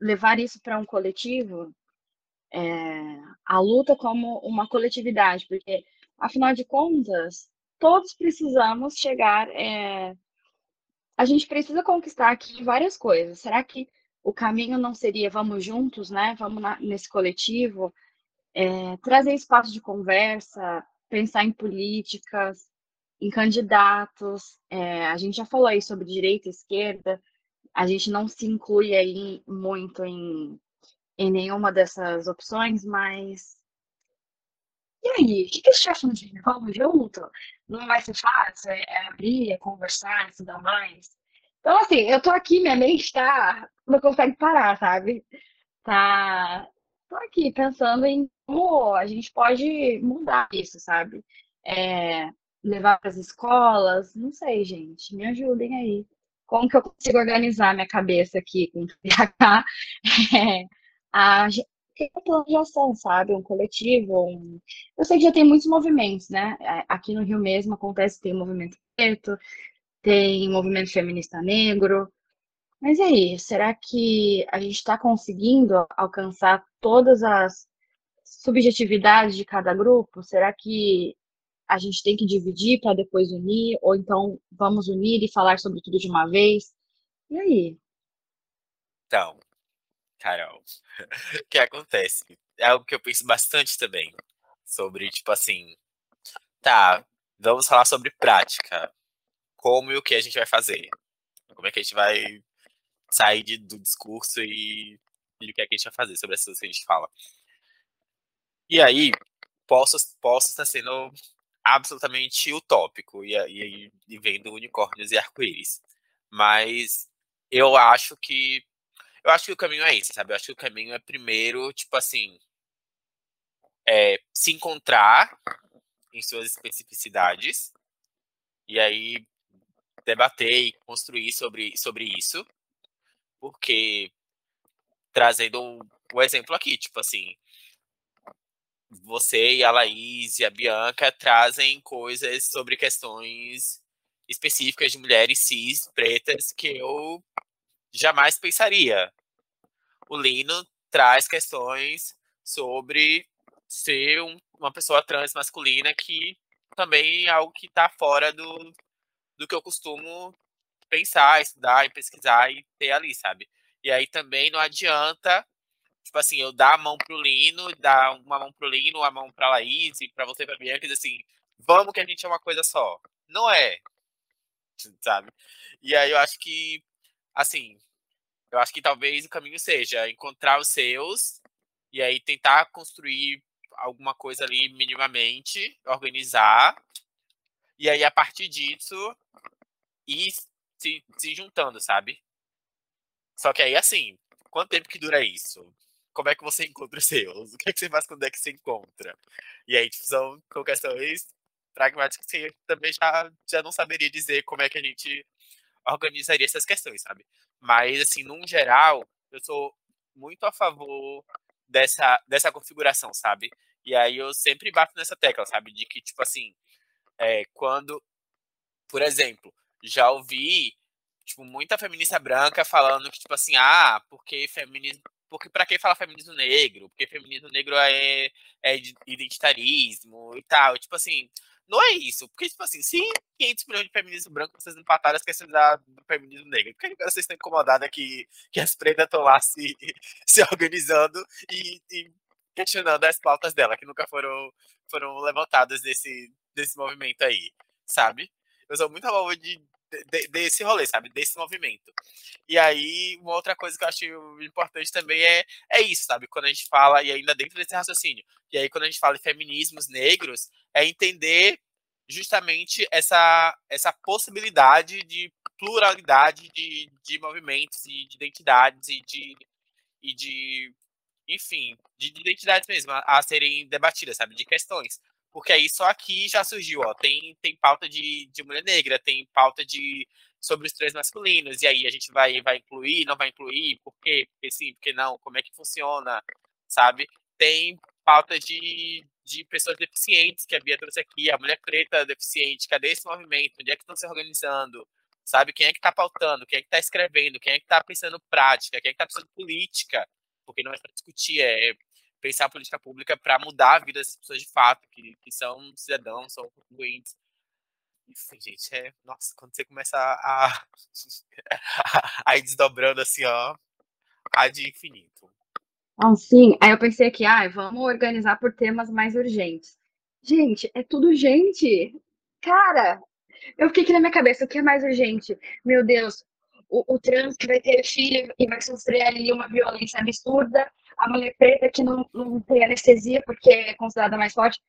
levar isso para um coletivo, é, a luta como uma coletividade, porque afinal de contas, todos precisamos chegar. É... A gente precisa conquistar aqui várias coisas. Será que o caminho não seria vamos juntos, né? Vamos na, nesse coletivo, é, trazer espaço de conversa, pensar em políticas, em candidatos. É, a gente já falou aí sobre direita esquerda. A gente não se inclui aí muito em, em nenhuma dessas opções, mas e aí, o que, que chefes não dizem? Vamos junto? Não vai ser fácil? É, é abrir, é conversar, estudar mais? Então, assim, eu tô aqui, minha mente tá. Não consegue parar, sabe? Tá. Tô aqui pensando em como a gente pode mudar isso, sabe? É, levar para as escolas, não sei, gente, me ajudem aí. Como que eu consigo organizar minha cabeça aqui com PH? <laughs> É, a, ter um plano de ação, sabe? Um coletivo. Um... Eu sei que já tem muitos movimentos, né? É, aqui no Rio mesmo acontece, tem movimento preto, tem movimento feminista negro. Mas e aí, será que a gente está conseguindo alcançar todas as subjetividades de cada grupo? Será que a gente tem que dividir para depois unir? Ou então vamos unir e falar sobre tudo de uma vez? E aí? Então, Carol, <laughs> o que acontece? É algo que eu penso bastante também. Sobre, tipo assim, tá, vamos falar sobre prática. Como e o que a gente vai fazer? Como é que a gente vai sair de, do discurso e, e o que é que a gente vai fazer sobre essas coisas que a gente fala? E aí, posso, posso estar sendo absolutamente utópico e, e, e vendo unicórnios e arco-íris. Mas eu acho que eu acho que o caminho é esse, sabe? Eu acho que o caminho é primeiro, tipo assim, é, se encontrar em suas especificidades e aí debater e construir sobre, sobre isso, porque trazendo um, um exemplo aqui, tipo assim, você e a Laís e a Bianca trazem coisas sobre questões específicas de mulheres cis, pretas, que eu jamais pensaria. O Lino traz questões sobre ser um, uma pessoa trans masculina que também é algo que está fora do, do que eu costumo pensar, estudar e pesquisar e ter ali, sabe? E aí também não adianta, tipo assim, eu dar a mão pro Lino, dar uma mão pro Lino, uma mão pra Laís e pra você, pra Bianca, e dizer assim, vamos que a gente é uma coisa só. Não é, sabe? E aí eu acho que, assim, eu acho que talvez o caminho seja encontrar os seus e aí tentar construir alguma coisa ali minimamente, organizar, e aí a partir disso ir se, se juntando, sabe? Só que aí, assim, quanto tempo que dura isso? Como é que você encontra os seus? O que, é que você faz quando é que você encontra? E aí, tipo, são questões pragmáticas que você também já, já não saberia dizer como é que a gente organizaria essas questões, sabe? Mas, assim, num geral, eu sou muito a favor dessa, dessa configuração, sabe? E aí eu sempre bato nessa tecla, sabe? De que, tipo assim, é, quando, por exemplo, já ouvi tipo, muita feminista branca falando que, tipo assim, ah, porque feminismo. Porque pra que falar feminismo negro? Porque feminismo negro é, é identitarismo e tal. Tipo assim, não é isso. Porque, tipo assim, se 500 milhões de feminismo branco vocês empataram as questões da, do feminismo negro, por que vocês estão incomodadas que, que as pretas estão lá se, <laughs> se organizando e, e questionando as pautas dela, que nunca foram, foram levantadas nesse, nesse movimento aí, sabe? Eu sou muito a favor de, de, desse rolê, sabe? Desse movimento. E aí, uma outra coisa que eu acho importante também é, é isso, sabe? Quando a gente fala, e ainda dentro desse raciocínio, e aí quando a gente fala de feminismos negros, é entender justamente essa, essa possibilidade de pluralidade de, de movimentos e de identidades e de, e de enfim, de identidades mesmo a, a serem debatidas, sabe? De questões. Porque aí só aqui já surgiu, ó, tem, tem pauta de, de mulher negra, tem pauta de sobre os três masculinos, e aí a gente vai, vai incluir, não vai incluir, por quê? Porque sim, porque não, como é que funciona, sabe? Tem pauta de, de pessoas deficientes, que a Bia trouxe aqui, a mulher preta deficiente, cadê esse movimento? Onde é que estão se organizando? Sabe? Quem é que está pautando? Quem é que está escrevendo? Quem é que está pensando prática? Quem é que está pensando política? Porque não é para discutir, é pensar a política pública para mudar a vida das pessoas de fato, que, que são cidadãos, são contribuintes. Enfim, gente, é. Nossa, quando você começa a, a <laughs> ir desdobrando assim, ó, a de infinito. Ah, sim. Aí eu pensei que, ah, vamos organizar por temas mais urgentes. Gente, é tudo urgente. Cara, eu fiquei aqui na minha cabeça, o que é mais urgente? Meu Deus, o, o trans que vai ter filho e vai sofrer ali uma violência absurda, a mulher preta que não, não tem anestesia porque é considerada mais forte,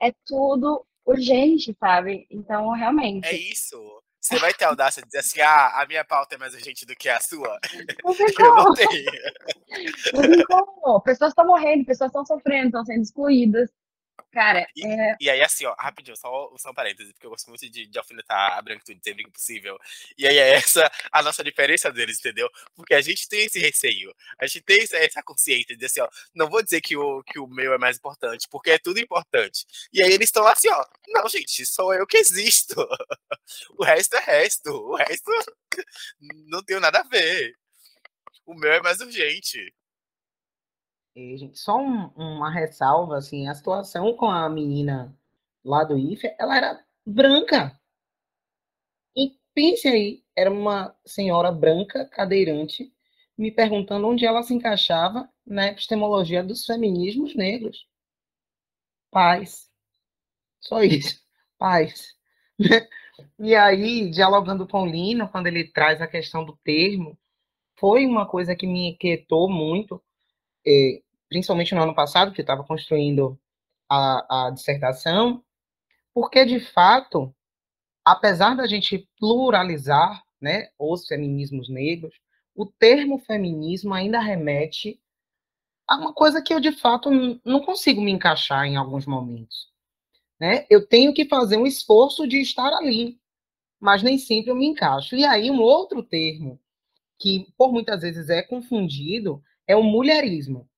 é tudo urgente, sabe? Então, realmente. É isso. Você vai ter audácia de dizer assim, ah, a minha pauta é mais urgente do que a sua? Não tem como. <laughs> Eu não tenho. Não tem como. Pessoas estão morrendo, pessoas estão sofrendo, estão sendo excluídas. Cara, e, é... e aí, assim, ó, rapidinho, só, só um parêntese, porque eu gosto muito de, de alfinetar a branquitude sempre que possível. E aí é essa a nossa diferença deles, entendeu? Porque a gente tem esse receio, a gente tem essa consciência de assim, ó, não vou dizer que o, que o meu é mais importante, porque é tudo importante. E aí eles estão assim, ó, não, gente, sou eu que existo. <laughs> o resto é resto, o resto <laughs> não tem nada a ver. O meu é mais urgente. Gente, só um, uma ressalva, assim, a situação com a menina lá do IFE, ela era branca. E pense aí, era uma senhora branca, cadeirante, me perguntando onde ela se encaixava na epistemologia dos feminismos negros. Paz. Só isso. Paz. <laughs> E aí, dialogando com o Lino, quando ele traz a questão do termo, foi uma coisa que me inquietou muito, é, principalmente no ano passado, que estava construindo a, a dissertação, porque, de fato, apesar da gente pluralizar né, os feminismos negros, o termo feminismo ainda remete a uma coisa que eu, de fato, não consigo me encaixar em alguns momentos. Né? Eu tenho que fazer um esforço de estar ali. mas nem sempre eu me encaixo. E aí, um outro termo que, por muitas vezes, é confundido é o mulherismo.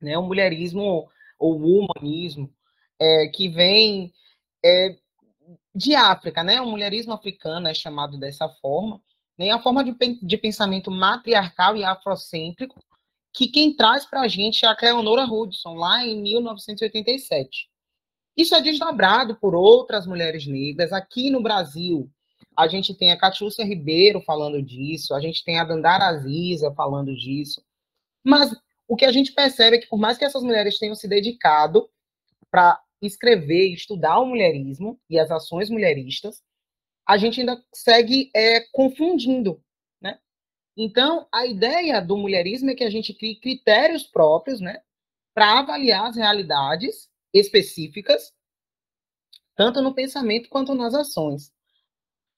Né? O mulherismo ou o humanismo, é, que vem é, de África, né? O mulherismo africano é chamado dessa forma, né? a forma de, de pensamento matriarcal e afrocêntrico, que quem traz para a gente é a Cleonora Hudson, lá em 1987. Isso é desdobrado por outras mulheres negras. Aqui no Brasil, a gente tem a Catiúcia Ribeiro falando disso, a gente tem a Dandara Aziza falando disso. Mas o que a gente percebe é que, por mais que essas mulheres tenham se dedicado para escrever e estudar o mulherismo e as ações mulheristas, a gente ainda segue é, confundindo, né? Então, a ideia do mulherismo é que a gente crie critérios próprios, né, para avaliar as realidades específicas, tanto no pensamento quanto nas ações.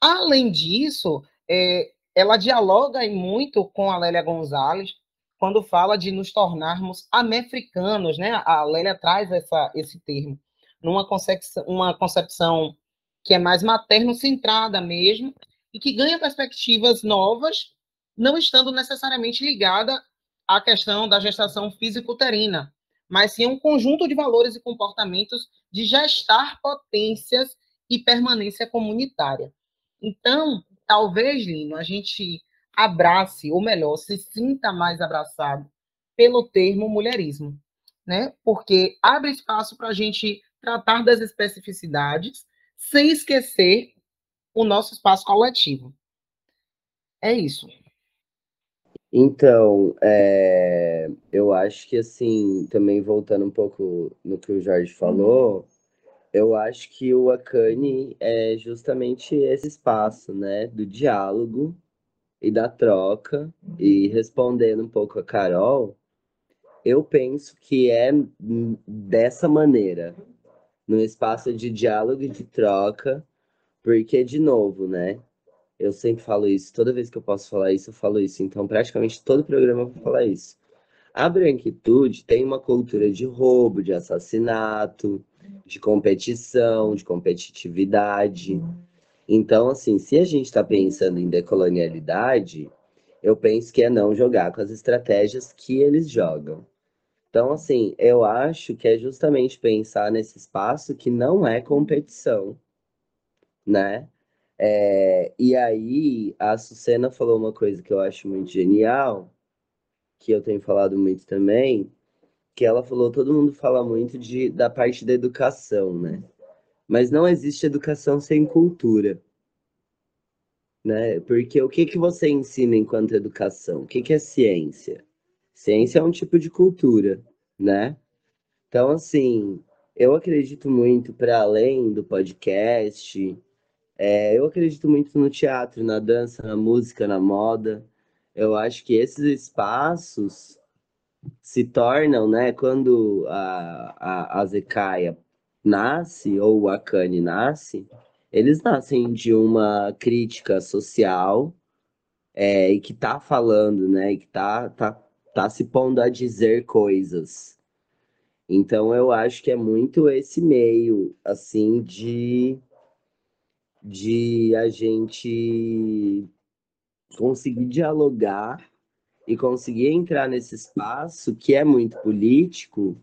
Além disso, é, ela dialoga muito com a Lélia Gonzalez, quando fala de nos tornarmos amefricanos, né? A Lélia traz essa, esse termo, numa concepção, uma concepção que é mais materno-centrada mesmo, e que ganha perspectivas novas, não estando necessariamente ligada à questão da gestação físico-uterina, mas sim um conjunto de valores e comportamentos de gestar potências e permanência comunitária. Então, talvez, Lino, a gente abrace, ou melhor, se sinta mais abraçado pelo termo mulherismo, né? Porque abre espaço para a gente tratar das especificidades sem esquecer o nosso espaço coletivo. É isso. Então, é, eu acho que assim, também voltando um pouco no que o Jorge falou, uhum. eu acho que o Akane é justamente esse espaço, né, do diálogo e da troca, e respondendo um pouco a Carol, eu penso que é dessa maneira, no espaço de diálogo e de troca, porque, de novo, né, eu sempre falo isso, toda vez que eu posso falar isso, eu falo isso. Então, praticamente todo programa eu vou falar isso. A branquitude tem uma cultura de roubo, de assassinato, de competição, de competitividade. Então, assim, se a gente está pensando em decolonialidade, eu penso que é não jogar com as estratégias que eles jogam. Então, assim, eu acho que é justamente pensar nesse espaço que não é competição, né? É, e aí, a Sucena falou uma coisa que eu acho muito genial, que eu tenho falado muito também, que ela falou, todo mundo fala muito de, da parte da educação, né? Mas não existe educação sem cultura, né? Porque o que, que você ensina enquanto educação? O que, que é ciência? Ciência é um tipo de cultura, né? Então, assim, eu acredito muito para além do podcast, é, eu acredito muito no teatro, na dança, na música, na moda. Eu acho que esses espaços se tornam, né, quando a, a, a Zecaia nasce, ou a Kanye nasce, eles nascem de uma crítica social é, e que tá falando, né, e que tá, tá, tá se pondo a dizer coisas. Então eu acho que é muito esse meio, assim, de de a gente conseguir dialogar e conseguir entrar nesse espaço que é muito político,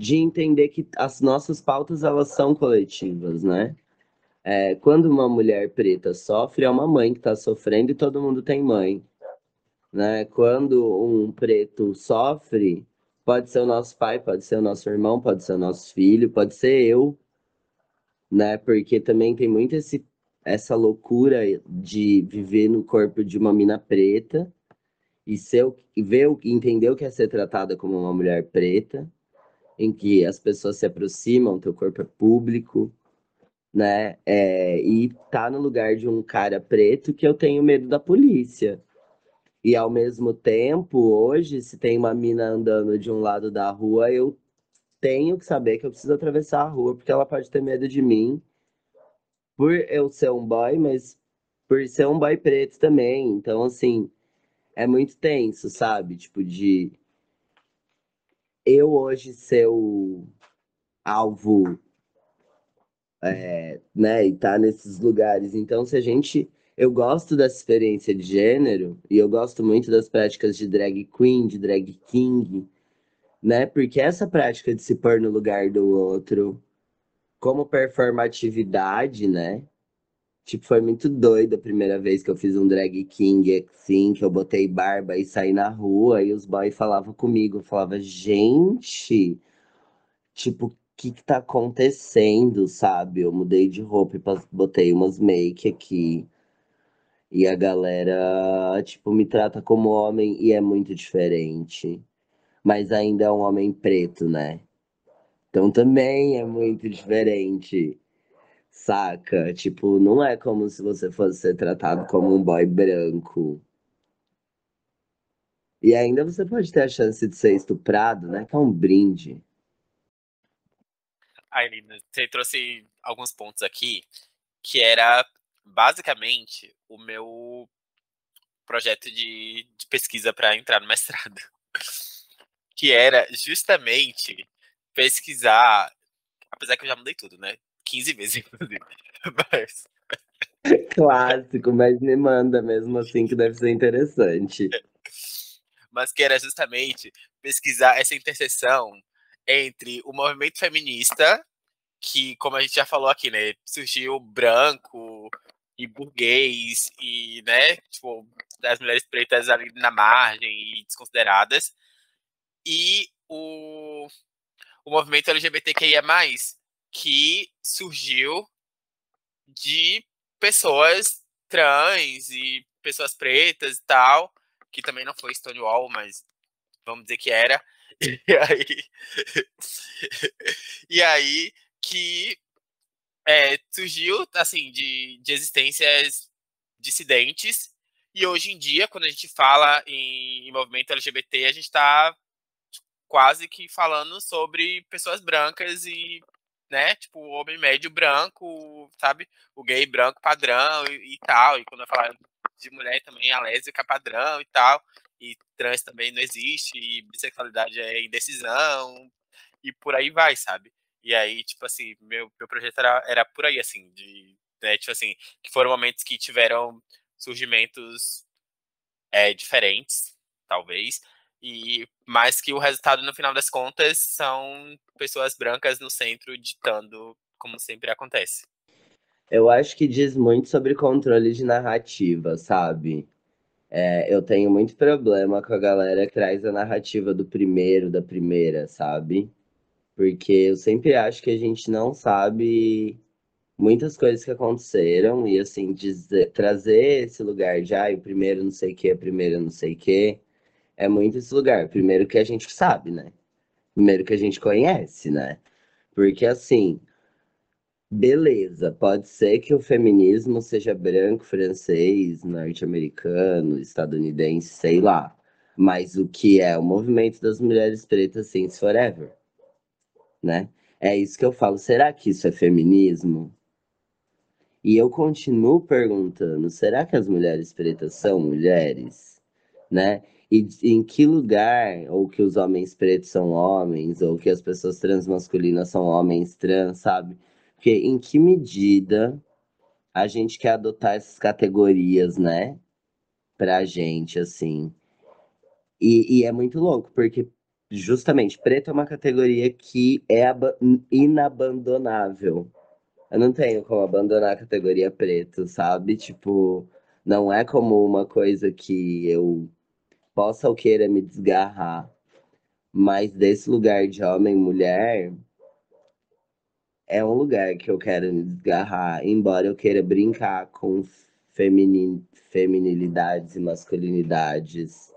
de entender que as nossas pautas elas são coletivas, né? É, quando uma mulher preta sofre, é uma mãe que está sofrendo e todo mundo tem mãe. Né? Quando um preto sofre, pode ser o nosso pai, pode ser o nosso irmão, pode ser o nosso filho, pode ser eu, né? Porque também tem muito esse, essa loucura de viver no corpo de uma mina preta e ser ver entender o que é ser tratada como uma mulher preta, em que as pessoas se aproximam, teu corpo é público, né? É, e tá no lugar de um cara preto que eu tenho medo da polícia. E ao mesmo tempo, hoje, se tem uma mina andando de um lado da rua, eu tenho que saber que eu preciso atravessar a rua, porque ela pode ter medo de mim, por eu ser um boy, mas por ser um boy preto também. Então, assim, é muito tenso, sabe? Tipo, de eu hoje ser o alvo é, né, e tá nesses lugares. Então, se a gente. Eu gosto dessa experiência de gênero, e eu gosto muito das práticas de drag queen, de drag king, né? Porque essa prática de se pôr no lugar do outro, como performatividade, né? Tipo, foi muito doido a primeira vez que eu fiz um drag king, assim, que eu botei barba e saí na rua e os boys falavam comigo. Eu falava, gente, tipo, o que que tá acontecendo, sabe? Eu mudei de roupa e botei umas make aqui. E a galera, tipo, me trata como homem e é muito diferente. Mas ainda é um homem preto, né? Então também é muito diferente. Saca? Tipo, não é como se você fosse ser tratado como um boy branco. E ainda você pode ter a chance de ser estuprado, né? Que é um brinde. Aí, você trouxe alguns pontos aqui, que era basicamente o meu projeto de, de pesquisa para entrar no mestrado. <laughs> Que era justamente pesquisar, apesar que eu já mudei tudo, né? 15 vezes, inclusive. <laughs> Mas... <laughs> Clássico, mas me manda mesmo assim que deve ser interessante. Mas que era justamente pesquisar essa interseção entre o movimento feminista, que, como a gente já falou aqui, né, surgiu branco e burguês e, né, tipo, das mulheres pretas ali na margem e desconsideradas, e o, o movimento LGBTQIA+, que surgiu de pessoas trans e pessoas pretas e tal, que também não foi Stonewall, mas vamos dizer que era. <laughs> E aí, e aí que é, surgiu assim de, de existências dissidentes e hoje em dia quando a gente fala em, em movimento LGBT a gente está quase que falando sobre pessoas brancas e né? Tipo, o homem médio branco, sabe? O gay branco padrão e, e tal. E quando eu falo de mulher também, a lésbica padrão e tal. E trans também não existe. E bissexualidade é indecisão. E por aí vai, sabe? E aí, tipo assim, meu, meu projeto era, era por aí, assim, de, né, tipo assim, que foram momentos que tiveram surgimentos é, diferentes, talvez, e mais que o resultado no final das contas são pessoas brancas no centro ditando como sempre acontece. Eu acho que diz muito sobre controle de narrativa, sabe? É, eu tenho muito problema com a galera que traz a narrativa do primeiro, da primeira, sabe? Porque eu sempre acho que a gente não sabe muitas coisas que aconteceram e assim dizer, trazer esse lugar de ah, o primeiro não sei o que, a primeira não sei o que, é muito esse lugar. Primeiro que a gente sabe, né? Primeiro que a gente conhece, né? Porque assim, beleza, pode ser que o feminismo seja branco, francês, norte-americano, estadunidense, sei lá. Mas o que é o movimento das mulheres pretas since forever, né? É isso que eu falo. Será que isso é feminismo? E eu continuo perguntando: será que as mulheres pretas são mulheres? Né? E em que lugar, ou que os homens pretos são homens, ou que as pessoas transmasculinas são homens trans, sabe? Porque em que medida a gente quer adotar essas categorias, né? Pra gente, assim. E, e é muito louco, porque justamente preto é uma categoria que é inabandonável. Eu não tenho como abandonar a categoria preto, sabe? Tipo, não é como uma coisa que eu possa ou queira me desgarrar, mas desse lugar de homem e mulher é um lugar que eu quero me desgarrar, embora eu queira brincar com feminin, feminilidades e masculinidades.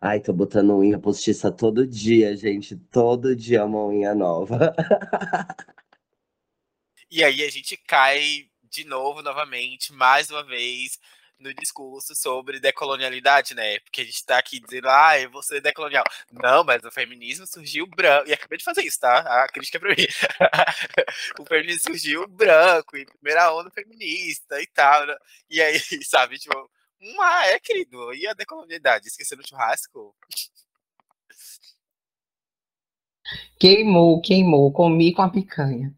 Ai, tô botando unha postiça todo dia, gente. Todo dia uma unha nova. <laughs> e aí a gente cai de novo, novamente, mais uma vez, no discurso sobre decolonialidade, né? Porque a gente tá aqui dizendo, ah, eu vou ser decolonial. Não, mas o feminismo surgiu branco. E acabei de fazer isso, tá? A crítica é pra mim. <laughs> o feminismo surgiu branco, em primeira onda feminista e tal. Né? E aí, <laughs> sabe, tipo, ah, é, querido. E a decolonialidade? Esquecendo o churrasco? Queimou, queimou, comi com a picanha.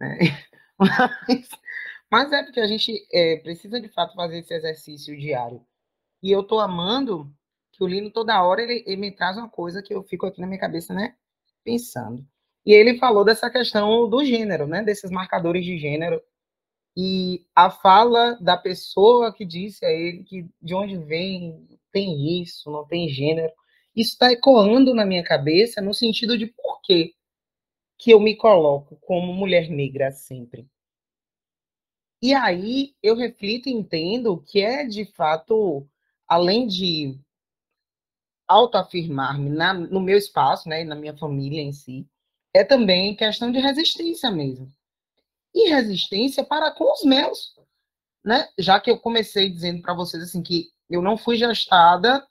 É. <laughs> Mas, mas é porque a gente é, precisa de fato fazer esse exercício diário. E eu tô amando que o Lino toda hora ele, ele me traz uma coisa que eu fico aqui na minha cabeça, né? Pensando. E ele falou dessa questão do gênero, né? Desses marcadores de gênero. E a fala da pessoa que disse a ele que de onde vem, tem isso, não tem gênero. Isso está ecoando na minha cabeça no sentido de por quê que eu me coloco como mulher negra sempre. E aí eu reflito e entendo que é de fato, além de autoafirmar-me no meu espaço, né, na minha família em si, é também questão de resistência mesmo. E resistência para com os meus, né? Já que eu comecei dizendo para vocês assim que eu não fui gestada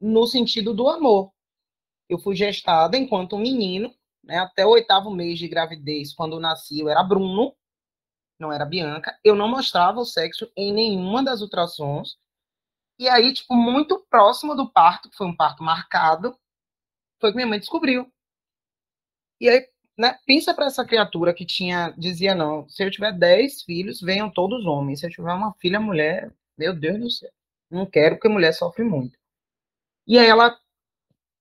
no sentido do amor. Eu fui gestada enquanto um menino, né, até o oitavo mês de gravidez, quando eu nasci, eu era Bruno, não era Bianca. Eu não mostrava o sexo em nenhuma das ultrassons. E aí, tipo, muito próximo do parto, que foi um parto marcado, foi que minha mãe descobriu. E aí, né, pensa para essa criatura que tinha, dizia, não, se eu tiver 10 filhos, venham todos homens. Se eu tiver uma filha mulher, meu Deus do céu, não quero, porque mulher sofre muito. E aí ela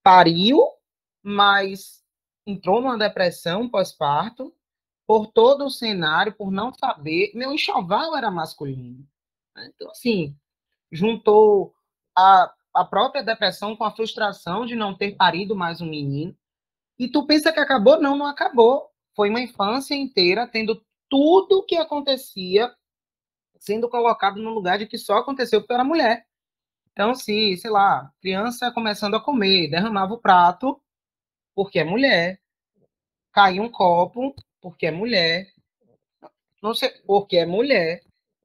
pariu, mas entrou numa depressão pós-parto, por todo o cenário, por não saber. Meu enxoval era masculino. Né? Então, assim, juntou a, a própria depressão com a frustração de não ter parido mais um menino. E tu pensa que acabou? Não, não acabou. Foi uma infância inteira tendo tudo o que acontecia sendo colocado no lugar de que só aconteceu porque era mulher. Então, se, sei lá, criança começando a comer, derramava o prato porque é mulher, caiu um copo porque é mulher, não sei, porque é mulher.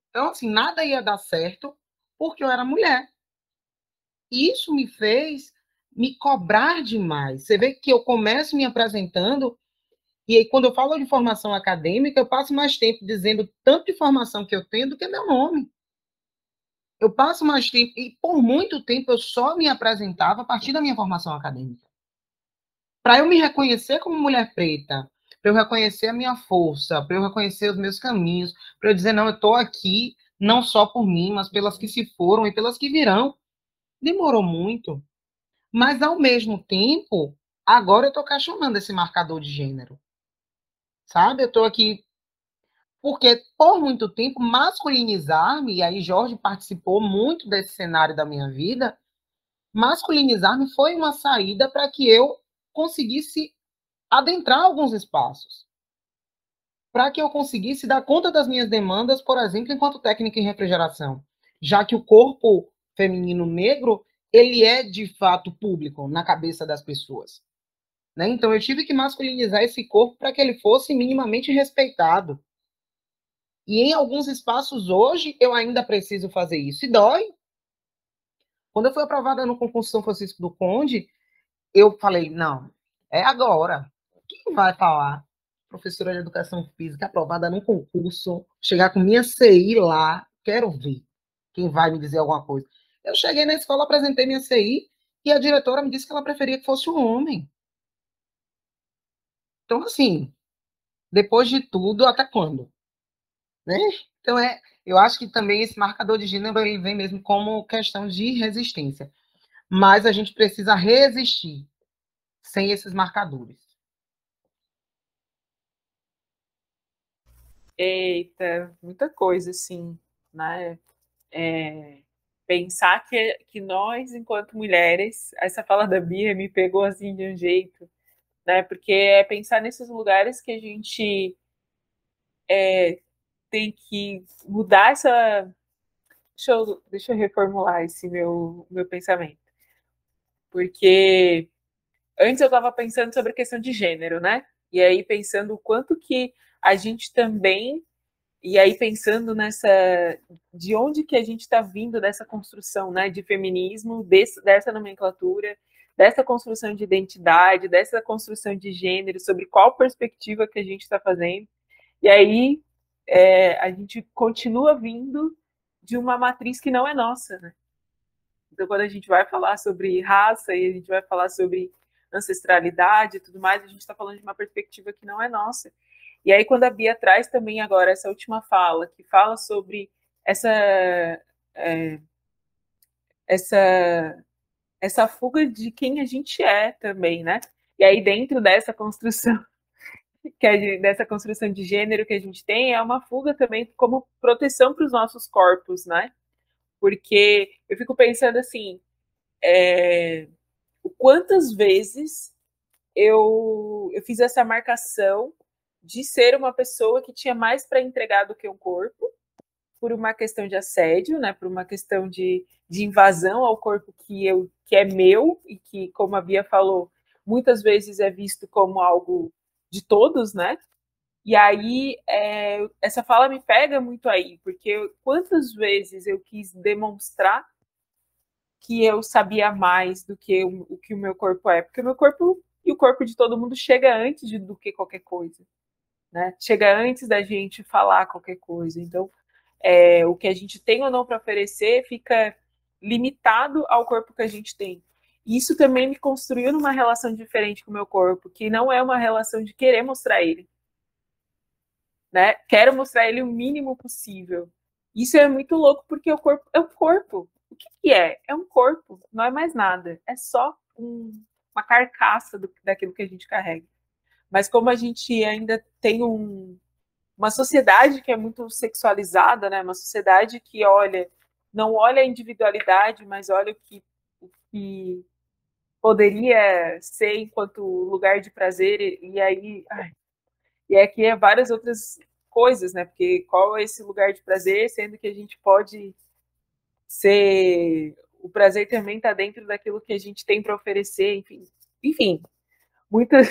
Então, assim, nada ia dar certo porque eu era mulher. Isso me fez me cobrar demais. Você vê que eu começo me apresentando, e aí, quando eu falo de formação acadêmica, eu passo mais tempo dizendo tanto de formação que eu tenho do que meu nome eu passo mais tempo, e por muito tempo eu só me apresentava a partir da minha formação acadêmica. Para eu me reconhecer como mulher preta, para eu reconhecer a minha força, para eu reconhecer os meus caminhos, para eu dizer, não, eu estou aqui não só por mim, mas pelas que se foram e pelas que virão. Demorou muito. Mas, ao mesmo tempo, agora eu estou questionando esse marcador de gênero. Sabe? Eu estou aqui porque por muito tempo masculinizar-me, e aí Jorge participou muito desse cenário da minha vida, masculinizar-me foi uma saída para que eu conseguisse adentrar alguns espaços. Para que eu conseguisse dar conta das minhas demandas, por exemplo, enquanto técnica em refrigeração, já que o corpo feminino negro, ele é de fato público na cabeça das pessoas. Né? Então eu tive que masculinizar esse corpo para que ele fosse minimamente respeitado. E em alguns espaços hoje eu ainda preciso fazer isso. E dói. Quando eu fui aprovada no concurso São Francisco do Conde, eu falei, não, é agora. Quem vai falar? Professora de Educação Física aprovada num concurso, chegar com minha CI lá, quero ver quem vai me dizer alguma coisa. Eu cheguei na escola, apresentei minha CI e a diretora me disse que ela preferia que fosse um homem. Então, assim, depois de tudo, até quando? Né? Então, é, eu acho que também esse marcador de gênero ele vem mesmo como questão de resistência. Mas a gente precisa resistir sem esses marcadores. Eita, muita coisa, assim, né? É, pensar que, que nós, enquanto mulheres, essa fala da Bia me pegou assim de um jeito, né? Porque é pensar nesses lugares que a gente é, tem que mudar essa. Deixa eu, deixa eu reformular esse meu, meu pensamento. Porque antes eu estava pensando sobre a questão de gênero, né? E aí pensando o quanto que a gente também. E aí pensando nessa. De onde que a gente está vindo dessa construção né, de feminismo, desse, dessa nomenclatura, dessa construção de identidade, dessa construção de gênero, sobre qual perspectiva que a gente está fazendo. E aí é, a gente continua vindo de uma matriz que não é nossa, né? Então, quando a gente vai falar sobre raça e a gente vai falar sobre ancestralidade e tudo mais, a gente está falando de uma perspectiva que não é nossa. E aí, quando a Bia traz também agora essa última fala, que fala sobre essa, é, essa, essa fuga de quem a gente é também, né? E aí, dentro dessa construção, <laughs> que é dessa construção de gênero que a gente tem, é uma fuga também como proteção para os nossos corpos, né? Porque eu fico pensando assim, é, quantas vezes eu, eu fiz essa marcação de ser uma pessoa que tinha mais para entregar do que um corpo, por uma questão de assédio, né, por uma questão de, de invasão ao corpo que, eu, que é meu e que, como a Bia falou, muitas vezes é visto como algo de todos, né? E aí, é, essa fala me pega muito aí, porque quantas vezes eu quis demonstrar que eu sabia mais do que o, o que o meu corpo é, porque o meu corpo e o corpo de todo mundo chega antes de, do que qualquer coisa, né? Chega antes da gente falar qualquer coisa. Então, é, o que a gente tem ou não para oferecer fica limitado ao corpo que a gente tem. Isso também me construiu numa relação diferente com o meu corpo, que não é uma relação de querer mostrar ele. Né? Quero mostrar ele o mínimo possível. Isso é muito louco, porque o corpo é o corpo. O que, que é? É um corpo, não é mais nada. É só um, uma carcaça do, daquilo que a gente carrega. Mas como a gente ainda tem um, uma sociedade que é muito sexualizada, né? Uma sociedade que olha, não olha a individualidade, mas olha o que, o que poderia ser enquanto lugar de prazer e, aí ai, e aqui é várias outras coisas, né? Porque qual é esse lugar de prazer, sendo que a gente pode ser o prazer também está dentro daquilo que a gente tem para oferecer, enfim, enfim, muitas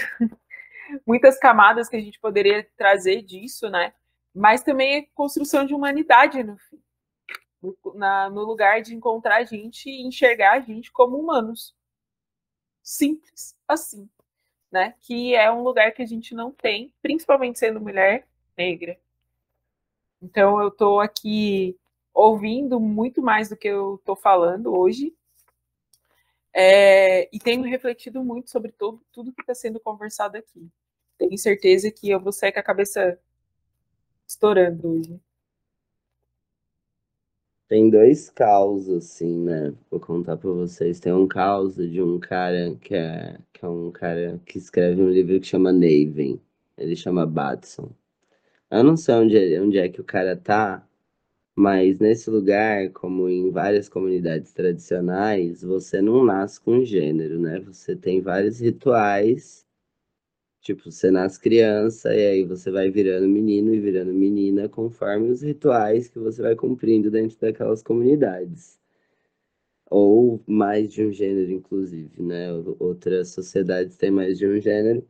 muitas camadas que a gente poderia trazer disso, né? Mas também é construção de humanidade no fim. No, no lugar de encontrar a gente e enxergar a gente como humanos. Simples assim, né? Que é um lugar que a gente não tem, principalmente sendo mulher negra. Então eu estou aqui ouvindo muito mais do que eu estou falando hoje. É, e tenho refletido muito sobre todo, tudo que está sendo conversado aqui tenho certeza que eu vou sair com a cabeça estourando hoje. Tem dois causos, assim, né? Vou contar para vocês. Tem um caos de um cara que é, que é um cara que escreve um livro que chama Naven. Ele chama Batson. Eu não sei onde onde é que o cara tá, mas nesse lugar, como em várias comunidades tradicionais, você não nasce com gênero, né? Você tem vários rituais Tipo, você nasce criança e aí você vai virando menino e virando menina conforme os rituais que você vai cumprindo dentro daquelas comunidades. Ou mais de um gênero, inclusive, né? Outras sociedades têm mais de um gênero.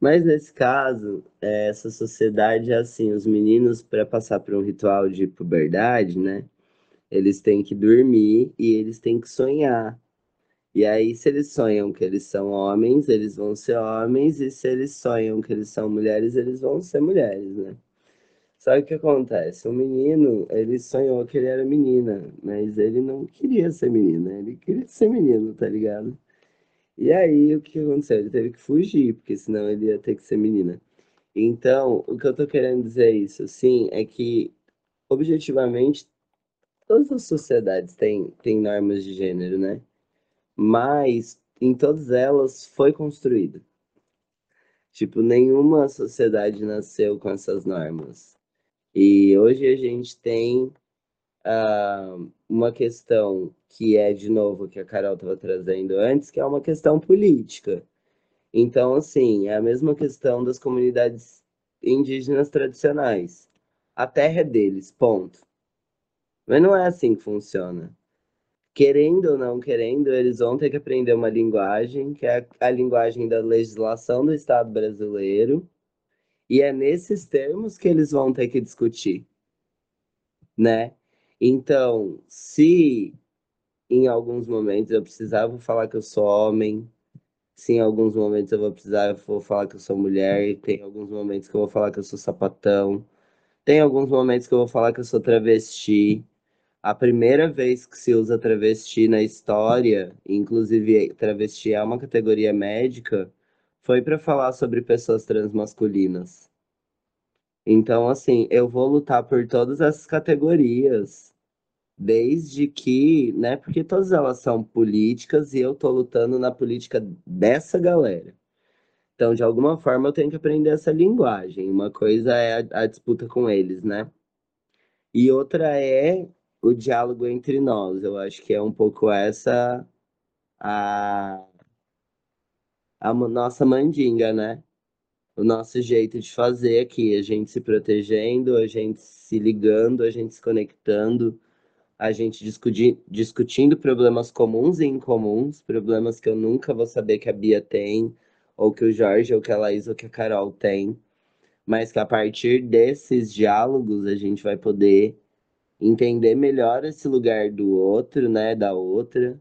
Mas nesse caso, é, essa sociedade é assim: os meninos, para passar por um ritual de puberdade, né? Eles têm que dormir e eles têm que sonhar. E aí, se eles sonham que eles são homens, eles vão ser homens, e se eles sonham que eles são mulheres, eles vão ser mulheres, né? Só que o que acontece? O menino, ele sonhou que ele era menina, mas ele não queria ser menina, ele queria ser menino, tá ligado? E aí, o que aconteceu? Ele teve que fugir, porque senão ele ia ter que ser menina. Então, o que eu tô querendo dizer isso, sim, é que, objetivamente, todas as sociedades têm, têm normas de gênero, né? Mas em todas elas foi construído. Tipo, nenhuma sociedade nasceu com essas normas. E hoje a gente tem uh, uma questão que é, de novo, que a Carol estava trazendo antes, que é uma questão política. Então, assim, é a mesma questão das comunidades indígenas tradicionais. A terra é deles, ponto. Mas não é assim que funciona querendo ou não querendo, eles vão ter que aprender uma linguagem, que é a linguagem da legislação do Estado brasileiro, e é nesses termos que eles vão ter que discutir, né? Então, se em alguns momentos eu precisar vou falar que eu sou homem, se em alguns momentos eu vou precisar eu vou falar que eu sou mulher, tem alguns momentos que eu vou falar que eu sou sapatão, tem alguns momentos que eu vou falar que eu sou travesti, a primeira vez que se usa travesti na história, inclusive travesti é uma categoria médica, foi para falar sobre pessoas transmasculinas. Então, assim, eu vou lutar por todas essas categorias, desde que, né, porque todas elas são políticas e eu tô lutando na política dessa galera. Então, de alguma forma, eu tenho que aprender essa linguagem. Uma coisa é a, a disputa com eles, né? E outra é o diálogo entre nós. Eu acho que é um pouco essa a, a nossa mandinga, né? O nosso jeito de fazer aqui, a gente se protegendo, a gente se ligando, a gente se conectando, a gente discutindo problemas comuns e incomuns, problemas que eu nunca vou saber que a Bia tem, ou que o Jorge, ou que a Laís, ou que a Carol tem, mas que a partir desses diálogos a gente vai poder entender melhor esse lugar do outro, né, da outra,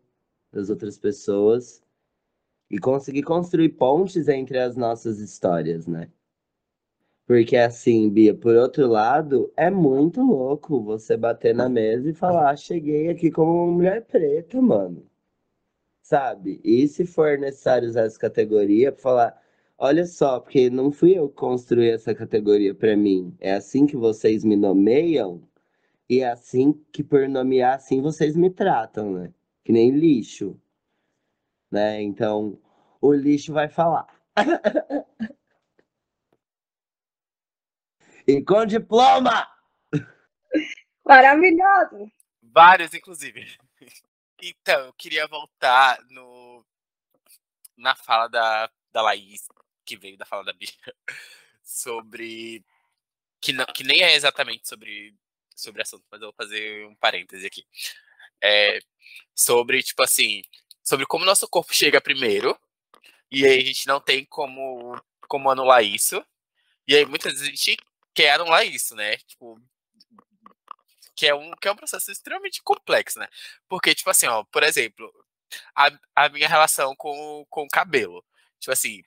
das outras pessoas, e conseguir construir pontes entre as nossas histórias, né? Porque assim, Bia, por outro lado, é muito louco você bater na mesa e falar: ah, cheguei aqui como uma mulher preta, mano sabe? E se for necessário usar essa categoria para falar, olha só, porque não fui eu construir essa categoria para mim, é assim que vocês me nomeiam e é assim que por nomear assim vocês me tratam, né? Que nem lixo, né? Então, o lixo vai falar. <laughs> e com diploma! Maravilhoso! Vários, inclusive. Então, eu queria voltar no, na fala da, da Laís, que veio da fala da Bia, <laughs> sobre. Que, não, que nem é exatamente sobre, sobre assunto, mas eu vou fazer um parêntese aqui. É, sobre, tipo assim, sobre como nosso corpo chega primeiro, e aí a gente não tem como, como anular isso. E aí muitas vezes a gente quer anular isso, né? Tipo, que é um, que é um processo extremamente complexo, né? Porque, tipo assim, ó, por exemplo, a, a minha relação com, com o cabelo. Tipo assim,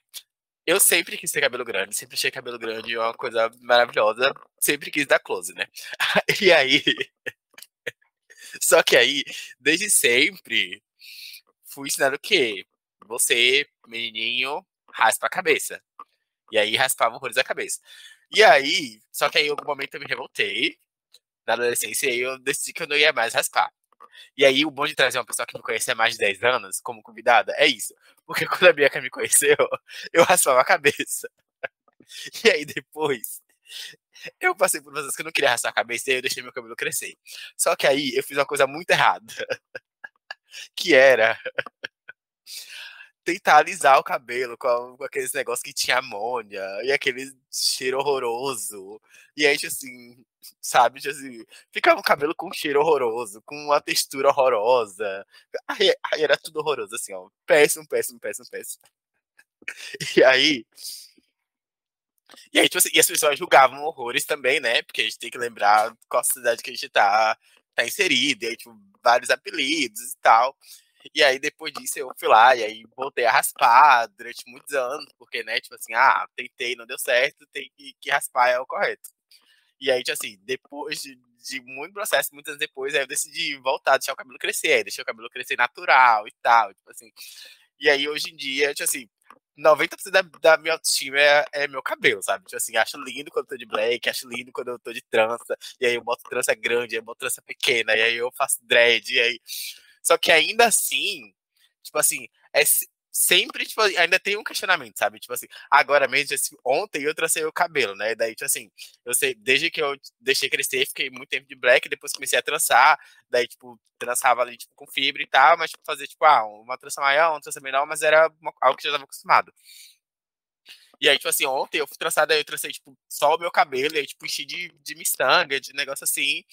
eu sempre quis ter cabelo grande, sempre achei cabelo grande uma coisa maravilhosa, sempre quis dar close, né? <laughs> E aí. Só que aí, desde sempre, fui ensinado o quê? Você, menininho, raspa a cabeça. E aí raspava horrores a cabeça. E aí, só que aí em algum momento eu me revoltei, na adolescência, e eu decidi que eu não ia mais raspar. E aí, o bom de trazer uma pessoa que me conhece há mais de 10 anos como convidada é isso. Porque quando a Bianca me conheceu, <laughs> eu raspava a cabeça. E aí, depois, eu passei por vezes que eu não queria raspar a cabeça e eu deixei meu cabelo crescer. Só que aí, eu fiz uma coisa muito errada. <laughs> Que era tentar alisar o cabelo com, aqueles negócios que tinha amônia e aquele cheiro horroroso. E aí, assim, sabe? Assim, ficava um cabelo com um cheiro horroroso, com uma textura horrorosa. Aí, aí era tudo horroroso, assim, ó. Péssimo, péssimo, péssimo, péssimo. <laughs> E aí. E aí, tipo assim, e as pessoas julgavam horrores também, né? Porque a gente tem que lembrar qual cidade que a gente tá, tá inserido, e aí, tipo, vários apelidos e tal. E aí, depois disso, eu fui lá e aí voltei a raspar durante muitos anos, porque, né, tipo assim, ah, tentei, não deu certo, tem que, que raspar é o correto. E aí, tipo assim, depois de, de muito processo, muitos anos depois, aí eu decidi voltar, deixar o cabelo crescer, aí deixei o cabelo crescer natural e tal, tipo assim. E aí, hoje em dia, tipo assim, 90% da, da minha autoestima é, é, meu cabelo, sabe? Tipo assim, acho lindo quando eu tô de black, acho lindo quando eu tô de trança, e aí eu boto trança grande, aí eu boto trança pequena, e aí eu faço dread, e aí só que ainda assim, tipo assim, é sempre, tipo, ainda tem um questionamento, sabe? Tipo assim, agora mesmo, assim, ontem eu tracei o cabelo, né? Daí, tipo assim, eu sei, desde que eu deixei crescer, fiquei muito tempo de black, depois comecei a trançar, daí, tipo, trançava ali, tipo, com fibra e tal, mas, tipo, fazer, tipo, ah, uma trança maior, uma trança menor, mas era uma, algo que eu já estava acostumado. E aí, tipo assim, ontem eu fui trançar, daí eu trancei, tipo, só o meu cabelo, e aí, tipo, enchi de, de miçanga, de negócio assim,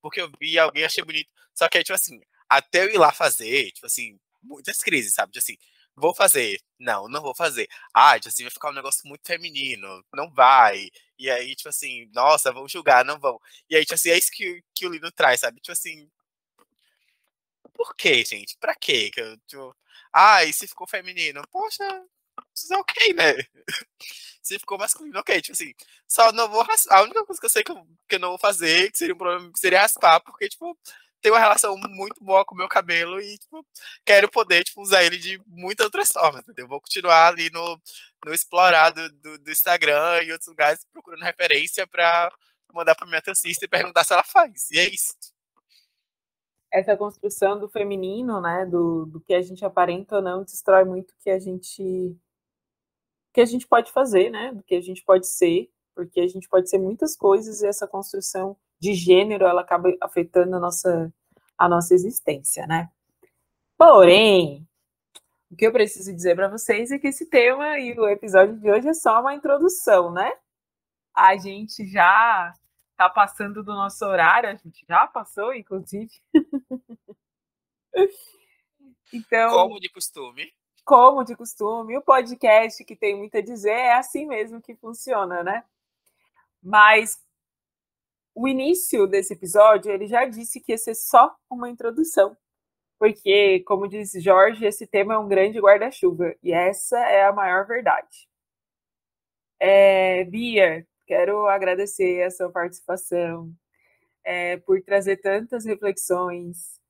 porque eu vi alguém, achei bonito. Só que aí, tipo assim, até eu ir lá fazer, tipo assim, muitas crises, sabe? Tipo assim, vou fazer. Não, não vou fazer. Ah, tipo assim, vai ficar um negócio muito feminino. Não vai. E aí, tipo assim, nossa, vão julgar, não vão. E aí, tipo assim, é isso que, que o Lino traz, sabe? Tipo assim. Por quê, gente? Pra quê? Que eu, tipo, ah, e se ficou feminino? Poxa, isso é ok, né? <laughs> se ficou masculino, ok. Tipo assim, só não vou raspar. A única coisa que eu sei que eu, que eu não vou fazer, que seria um problema, seria raspar, porque, tipo, tenho uma relação muito boa com o meu cabelo e tipo, quero poder tipo, usar ele de muitas outras formas, entendeu? Vou continuar ali no, no explorado do, do Instagram e outros lugares procurando referência para mandar para minha taxista e perguntar se ela faz. E é isso. Essa construção do feminino, né, do, do que a gente aparenta ou não, destrói muito o que a gente que a gente pode fazer, né, do que a gente pode ser, porque a gente pode ser muitas coisas e essa construção de gênero ela acaba afetando a nossa a nossa existência, né? Porém, o que eu preciso dizer para vocês é que esse tema e o episódio de hoje é só uma introdução, né? A gente já tá passando do nosso horário, a gente já passou, inclusive. <laughs> então, como de costume. Como de costume, o podcast que tem muito a dizer é assim mesmo que funciona, né? Mas o início desse episódio, ele já disse que ia ser só uma introdução. Porque, como disse Jorge, esse tema é um grande guarda-chuva. E essa é a maior verdade. É, Bia, quero agradecer a sua participação, é, por trazer tantas reflexões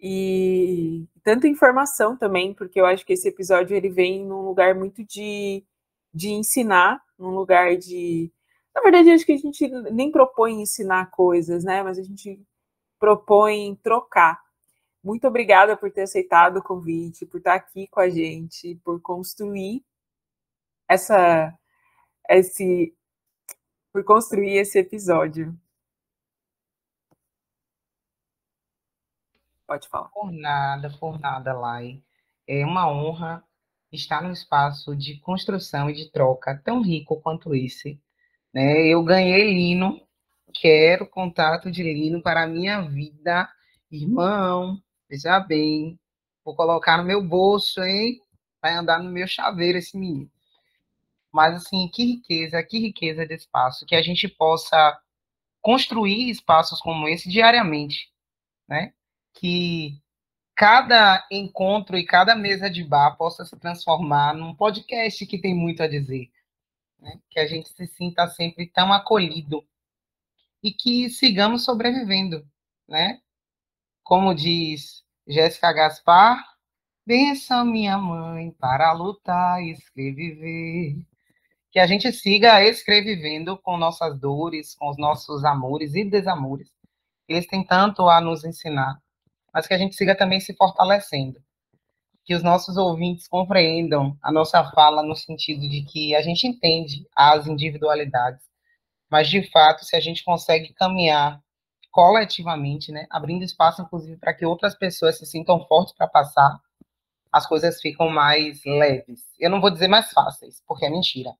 e tanta informação também, porque eu acho que esse episódio ele vem num lugar muito de, de ensinar, num lugar de na verdade, acho que a gente nem propõe ensinar coisas, né? Mas a gente propõe trocar. Muito obrigada por ter aceitado o convite, por estar aqui com a gente, por construir essa esse por construir esse episódio. Pode falar. Por nada, por nada, Lai. É uma honra estar num espaço de construção e de troca tão rico quanto esse, né? Eu ganhei lino, quero contato de lino para a minha vida. Irmão, veja bem, vou colocar no meu bolso, hein? Vai andar no meu chaveiro esse menino. Mas, assim, que riqueza, que riqueza de espaço, que a gente possa construir espaços como esse diariamente, né? Que cada encontro e cada mesa de bar possa se transformar num podcast que tem muito a dizer, né? que a gente se sinta sempre tão acolhido e que sigamos sobrevivendo, né? Como diz Jéssica Gaspar, benção minha mãe para lutar e escrever. Que a gente siga escrevivendo com nossas dores, com os nossos amores e desamores. Eles têm tanto a nos ensinar, mas que a gente siga também se fortalecendo que os nossos ouvintes compreendam a nossa fala no sentido de que a gente entende as individualidades, mas de fato, se a gente consegue caminhar coletivamente, né, abrindo espaço inclusive para que outras pessoas se sintam fortes para passar, as coisas ficam mais leves. Eu não vou dizer mais fáceis, porque é mentira.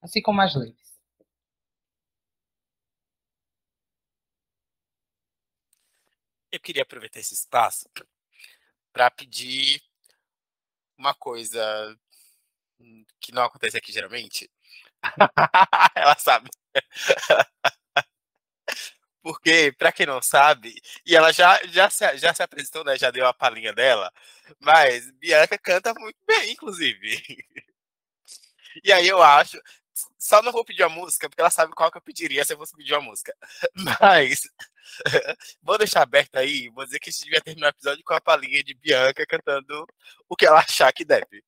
Mas ficam mais leves. Eu queria aproveitar esse espaço para pedir uma coisa que não acontece aqui geralmente. <laughs> Ela sabe. <laughs> Porque, para quem não sabe, e ela já, já, se, já se apresentou, né? Já deu a palhinha dela, mas Bianca canta muito bem, inclusive. <laughs> E aí eu acho. Só não vou pedir a música, porque ela sabe qual que eu pediria se eu fosse pedir a música. <laughs> Mas <laughs> vou deixar aberto aí, vou dizer que a gente devia terminar o episódio com a palhinha de Bianca cantando o que ela achar que deve.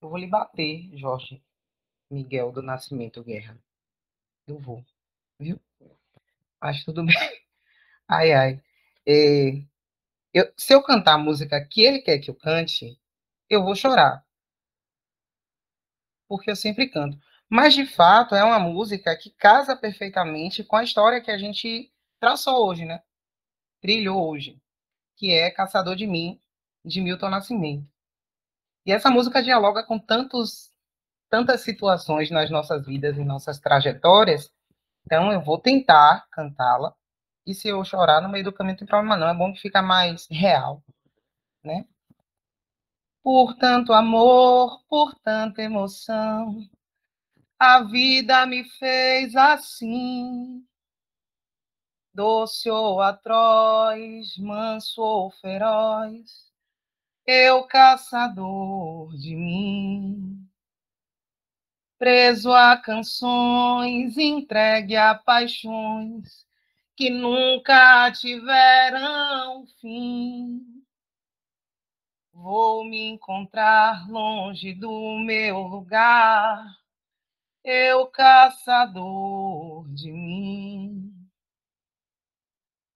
Eu vou lhe bater, Jorge Miguel do Nascimento Guerra. Eu vou, viu? Acho tudo <laughs> bem. Ai, ai. É, eu, se eu cantar a música que ele quer que eu cante, eu vou chorar. Porque eu sempre canto. Mas, de fato, é uma música que casa perfeitamente com a história que a gente traçou hoje, né? Trilhou hoje, que é Caçador de Mim, de Milton Nascimento. E essa música dialoga com tantos, tantas situações nas nossas vidas e nossas trajetórias. Então, eu vou tentar cantá-la. E se eu chorar no meio do caminho, não tem problema não. É bom que fica mais real, né? Por tanto amor, por tanta emoção, a vida me fez assim, doce ou atroz, manso ou feroz, eu caçador de mim. Preso a canções, entregue a paixões que nunca tiveram fim. Vou me encontrar longe do meu lugar, eu caçador de mim.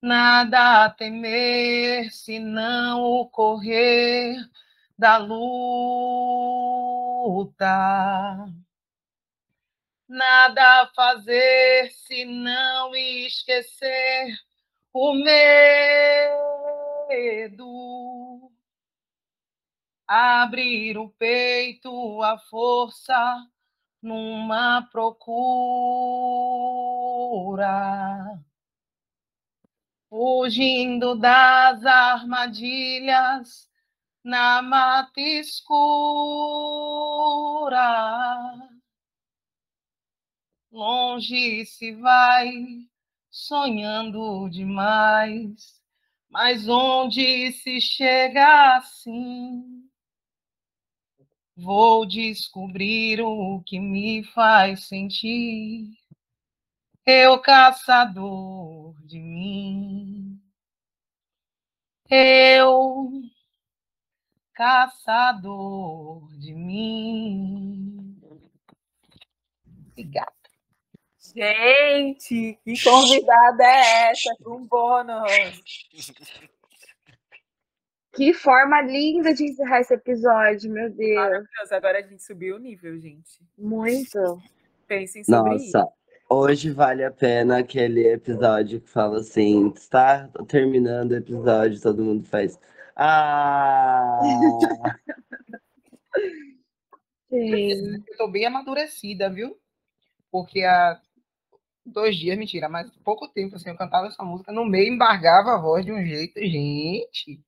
Nada a temer se não ocorrer da luta. Nada a fazer se não esquecer o medo. Abrir o peito à força numa procura. Fugindo das armadilhas na mata escura longe se vai, sonhando demais, mas onde se chega assim? Vou descobrir o que me faz sentir, eu caçador de mim. Eu, caçador de mim. Obrigada. Gente, que convidada é essa com bônus? <laughs> Que forma linda de encerrar esse episódio, meu Deus. Maravilhoso. Agora a gente subiu o nível, gente. Muito. Pensem sobre Nossa, isso. hoje vale a pena aquele episódio que fala assim, está terminando o episódio, todo mundo faz. Ah! <laughs> Sim. Eu tô bem amadurecida, viu? Porque há dois dias, mentira, mas pouco tempo assim, eu cantava essa música, no meio embargava a voz de um jeito, gente.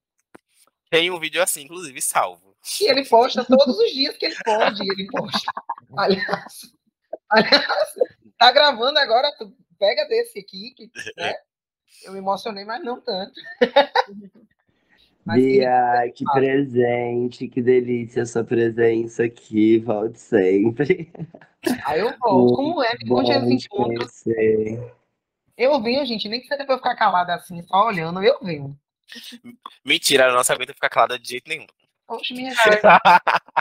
Tem um vídeo assim, inclusive, salvo. E ele posta todos os dias que ele pode, ele posta. <laughs> Aliás, aliás tá gravando agora, tu pega desse aqui, que, né? Eu me emocionei, mas não tanto. <laughs> Mas, Bia, que presente, que delícia a sua presença aqui, volte sempre. Aí eu volto. Como é? As te encontros. conhecer. Eu venho, gente, nem que seja pra eu ficar calada assim, só olhando, eu venho. <laughs> Mentira, ela não se aguenta ficar calada de jeito nenhum.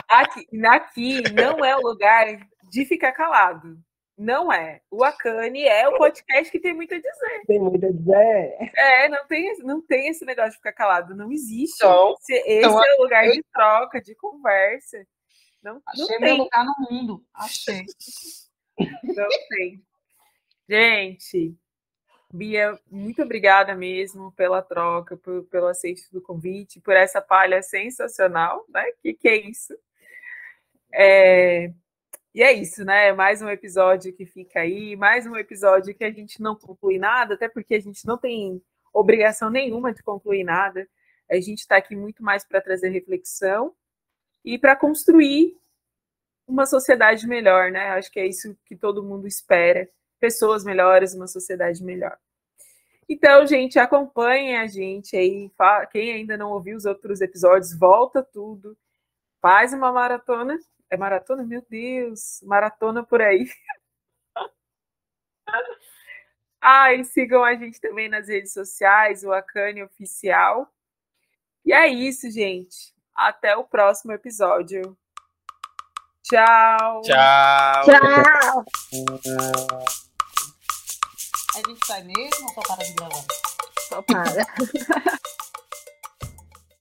Aqui, aqui não é o lugar de ficar calado. Não é. O Akane é o podcast que tem muito a dizer. Tem muito a dizer. É, não tem, não tem esse negócio de ficar calado. Não existe. Então, esse esse então, é o lugar eu- de troca, de conversa. Não, não Achei meu tem. lugar no mundo. Achei. Não tem. Gente, Bia, muito obrigada mesmo pela troca, por- pelo aceite do convite, por essa palha sensacional, né? Que que é isso? É, E é isso, né? Mais um episódio que fica aí, mais um episódio que a gente não conclui nada, até porque a gente não tem obrigação nenhuma de concluir nada. A gente está aqui muito mais para trazer reflexão e para construir uma sociedade melhor, né? Acho que é isso que todo mundo espera. Pessoas melhores, uma sociedade melhor. Então, gente, acompanhem a gente aí. Quem ainda não ouviu os outros episódios, volta tudo. Faz uma maratona. É maratona? Meu Deus! Maratona por aí. <laughs> Ah, e sigam a gente também nas redes sociais, o Acane Oficial. E é isso, gente. Até o próximo episódio. Tchau! Tchau! Tchau! <laughs> A gente sai mesmo ou só para de gravar? Só para. <laughs>